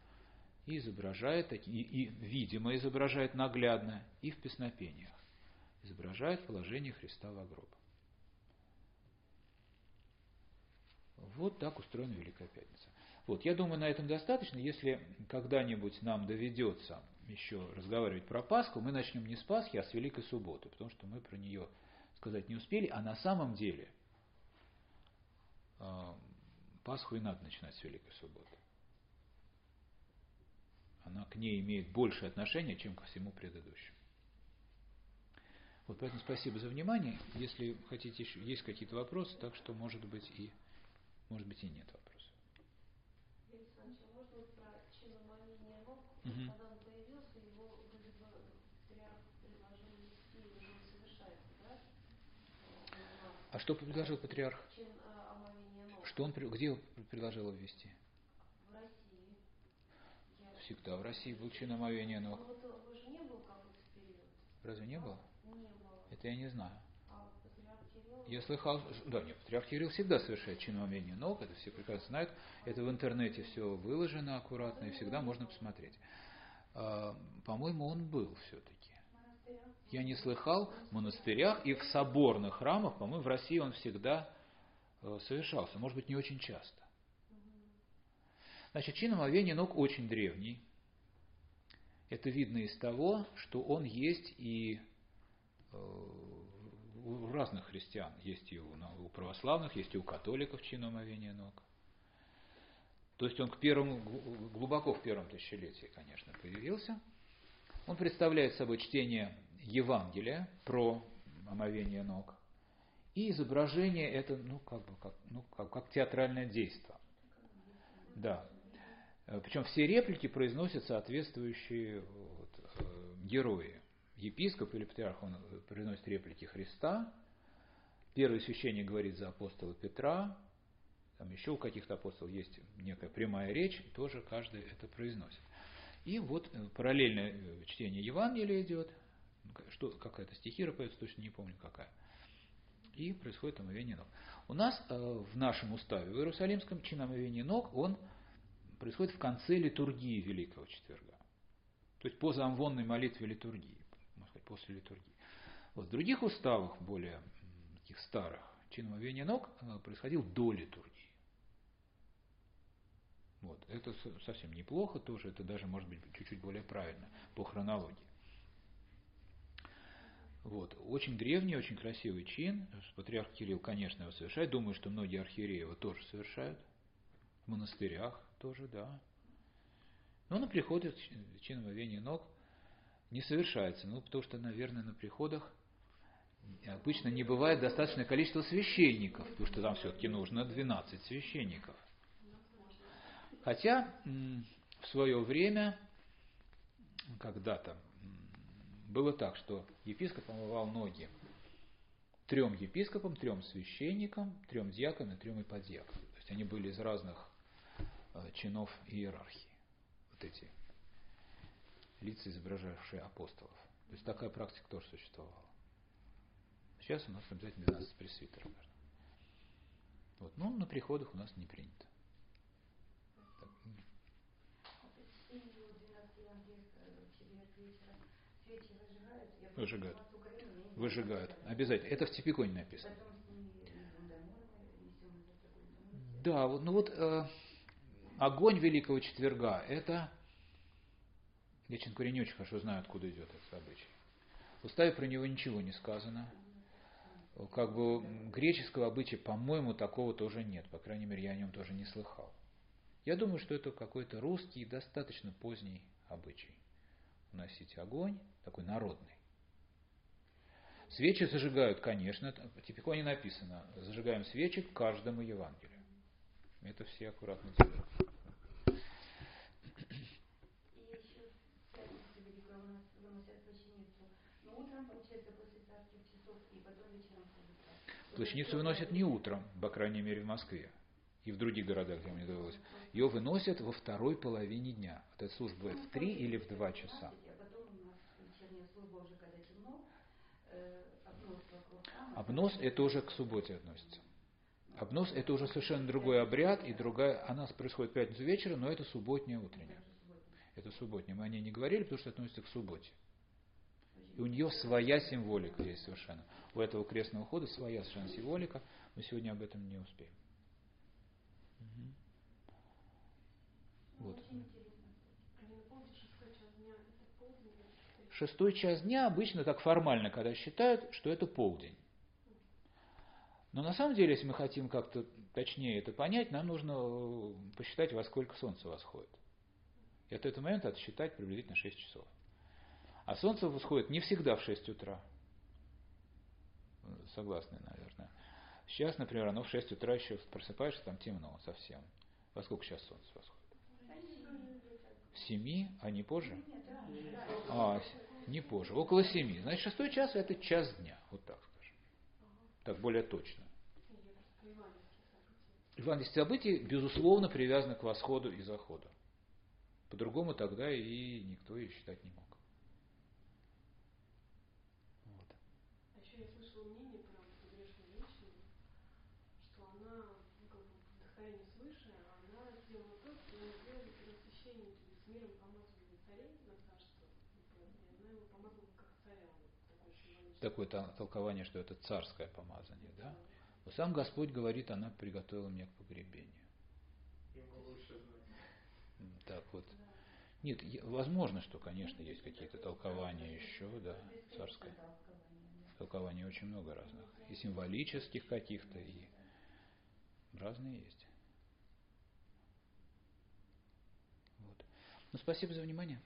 и изображает, и, и видимо изображает наглядно, и в песнопениях. Изображает положение Христа в гроб. Вот так устроена Великая Пятница. Вот, я думаю, на этом достаточно. Если когда-нибудь нам доведется еще разговаривать про Пасху, мы начнем не с Пасхи, а с Великой Субботы, потому что мы про нее сказать не успели, а на самом деле э, Пасху и надо начинать с Великой Субботы она к ней имеет больше отношения, чем ко всему предыдущему. Вот поэтому спасибо за внимание. Если хотите еще, есть какие-то вопросы, так что, может быть, и Может быть и нет вопросов. Угу. Когда он появился, его вроде бы патриарх предложил вести, уже совершается, да? А что предложил патриарх? Чин ног. Что он, где предложил ввести? В России. Я... Всегда в России был чин омовения ног. Вот вы же не был какой-то период? Разве не было? Не было. Это я не знаю. Я слыхал, да, нет, патриарх Кирилл всегда совершает чин омовения ног, это все прекрасно знают. Это в интернете все выложено аккуратно, и всегда можно посмотреть. А, По-моему, он был все-таки. Я не слыхал в монастырях и в соборных храмах, по-моему, в России он всегда э, совершался, может быть, не очень часто. Значит, чин ног очень древний. Это видно из того, что он есть и э, у разных христиан. Есть и у, у православных, есть и у католиков чин омовения ног. То есть он к первому, гл- глубоко в первом тысячелетии, конечно, появился. Он представляет собой чтение Евангелия про омовение ног и изображение это, ну, как бы, как, ну, как, как театральное действие. Да. Причем все реплики произносят соответствующие вот, э, герои. Епископ или патриарх, он произносит реплики Христа. Первый священник говорит за апостола Петра. Там еще у каких-то апостолов есть некая прямая речь, тоже каждый это произносит. И вот э, параллельное э, чтение Евангелия идет, что какая-то стихира поется, точно не помню какая. И происходит омовение ног. У нас э, в нашем уставе, в Иерусалимском, чин омовения ног, он происходит в конце литургии Великого Четверга. То есть по замвонной молитве литургии, после литургии. Вот в других уставах, более таких старых, чин омовения ног э, происходил до литургии. Вот. Это со- совсем неплохо тоже, это даже может быть чуть-чуть более правильно по хронологии. Вот. Очень древний, очень красивый чин. Патриарх Кирилл, конечно, его совершает. Думаю, что многие архиереи его тоже совершают. В монастырях тоже, да. Но на приходах ч- чин омовения ног не совершается. Ну, потому что, наверное, на приходах обычно не бывает достаточное количество священников, потому что там все-таки нужно 12 священников. Хотя в свое время, когда-то, было так, что епископ омывал ноги трем епископам, трем священникам, трем диаконам и трем иподиаконам. То есть они были из разных э, чинов иерархии. Вот эти лица, изображавшие апостолов. То есть такая практика тоже существовала. Сейчас у нас обязательно 12 пресвитеров. Вот. Но на приходах у нас не принято. Так. Выжигают. Выжигают. Обязательно. Это в Типиконе написано. Да, вот, ну вот э, огонь Великого Четверга, это, я, честно говоря, не очень хорошо знаю, откуда идет этот обычай. В уставе про него ничего не сказано. Как бы греческого обычая, по-моему, такого тоже нет. По крайней мере, я о нем тоже не слыхал. Я думаю, что это какой-то русский, достаточно поздний обычай. Носить огонь, такой народный. Свечи зажигают, конечно, в Типиконе написано, зажигаем свечи каждому Евангелию. Это все аккуратно делают. И еще в пятницу великую у нас выносят плащаницу. Но утром, получается, после царских часов, и потом вечером ходят. Плащаницу выносят не утром, по крайней мере в Москве и в других городах, где мне довелось. Ее выносят во второй половине дня. Вот эта служба бывает в три или в два часа. А темно, э, обнос это уже к субботе относится. Обнос это уже совершенно другой обряд и другая. Она происходит в пятницу вечером, но это субботняя утренняя. Это субботняя. Мы о ней не говорили, потому что относится к субботе. И у нее своя символика есть совершенно. У этого крестного хода своя совершенно символика. Мы сегодня об этом не успеем. Мгм. Вот. А час дня? Шестой час дня обычно так формально, когда считают, что это полдень. Но на самом деле, если мы хотим как-то точнее это понять, нам нужно э, посчитать, во сколько солнце восходит. И от этого момента отсчитать приблизительно 6 часов. А солнце восходит не всегда в 6 утра. Согласны, наверное. Сейчас, например, оно в 6 утра еще просыпаешься, там темно совсем. Во сколько сейчас солнце восходит? В 7, а не позже? А, не позже. Около 7. Значит, шестой час это час дня. Вот так скажем. Так более точно. Евангельские события, безусловно, привязаны к восходу и заходу. По-другому тогда и никто и считать не мог. Вот. А еще я слышала мнение про погрешную женщину, что она, ну, как бы, вдохновение свыше, а она сделала то, что она сделала первосвященники с миром помазывали царей на царство, и она его помазала как царя. Вот, такое толкование, что это царское помазание, да? Но сам Господь говорит, она приготовила меня к погребению. Так вот. Нет, возможно, что, конечно, есть какие-то толкования еще, да, царское. Толкований очень много разных. И символических каких-то, и разные есть. Вот. Ну, спасибо за внимание.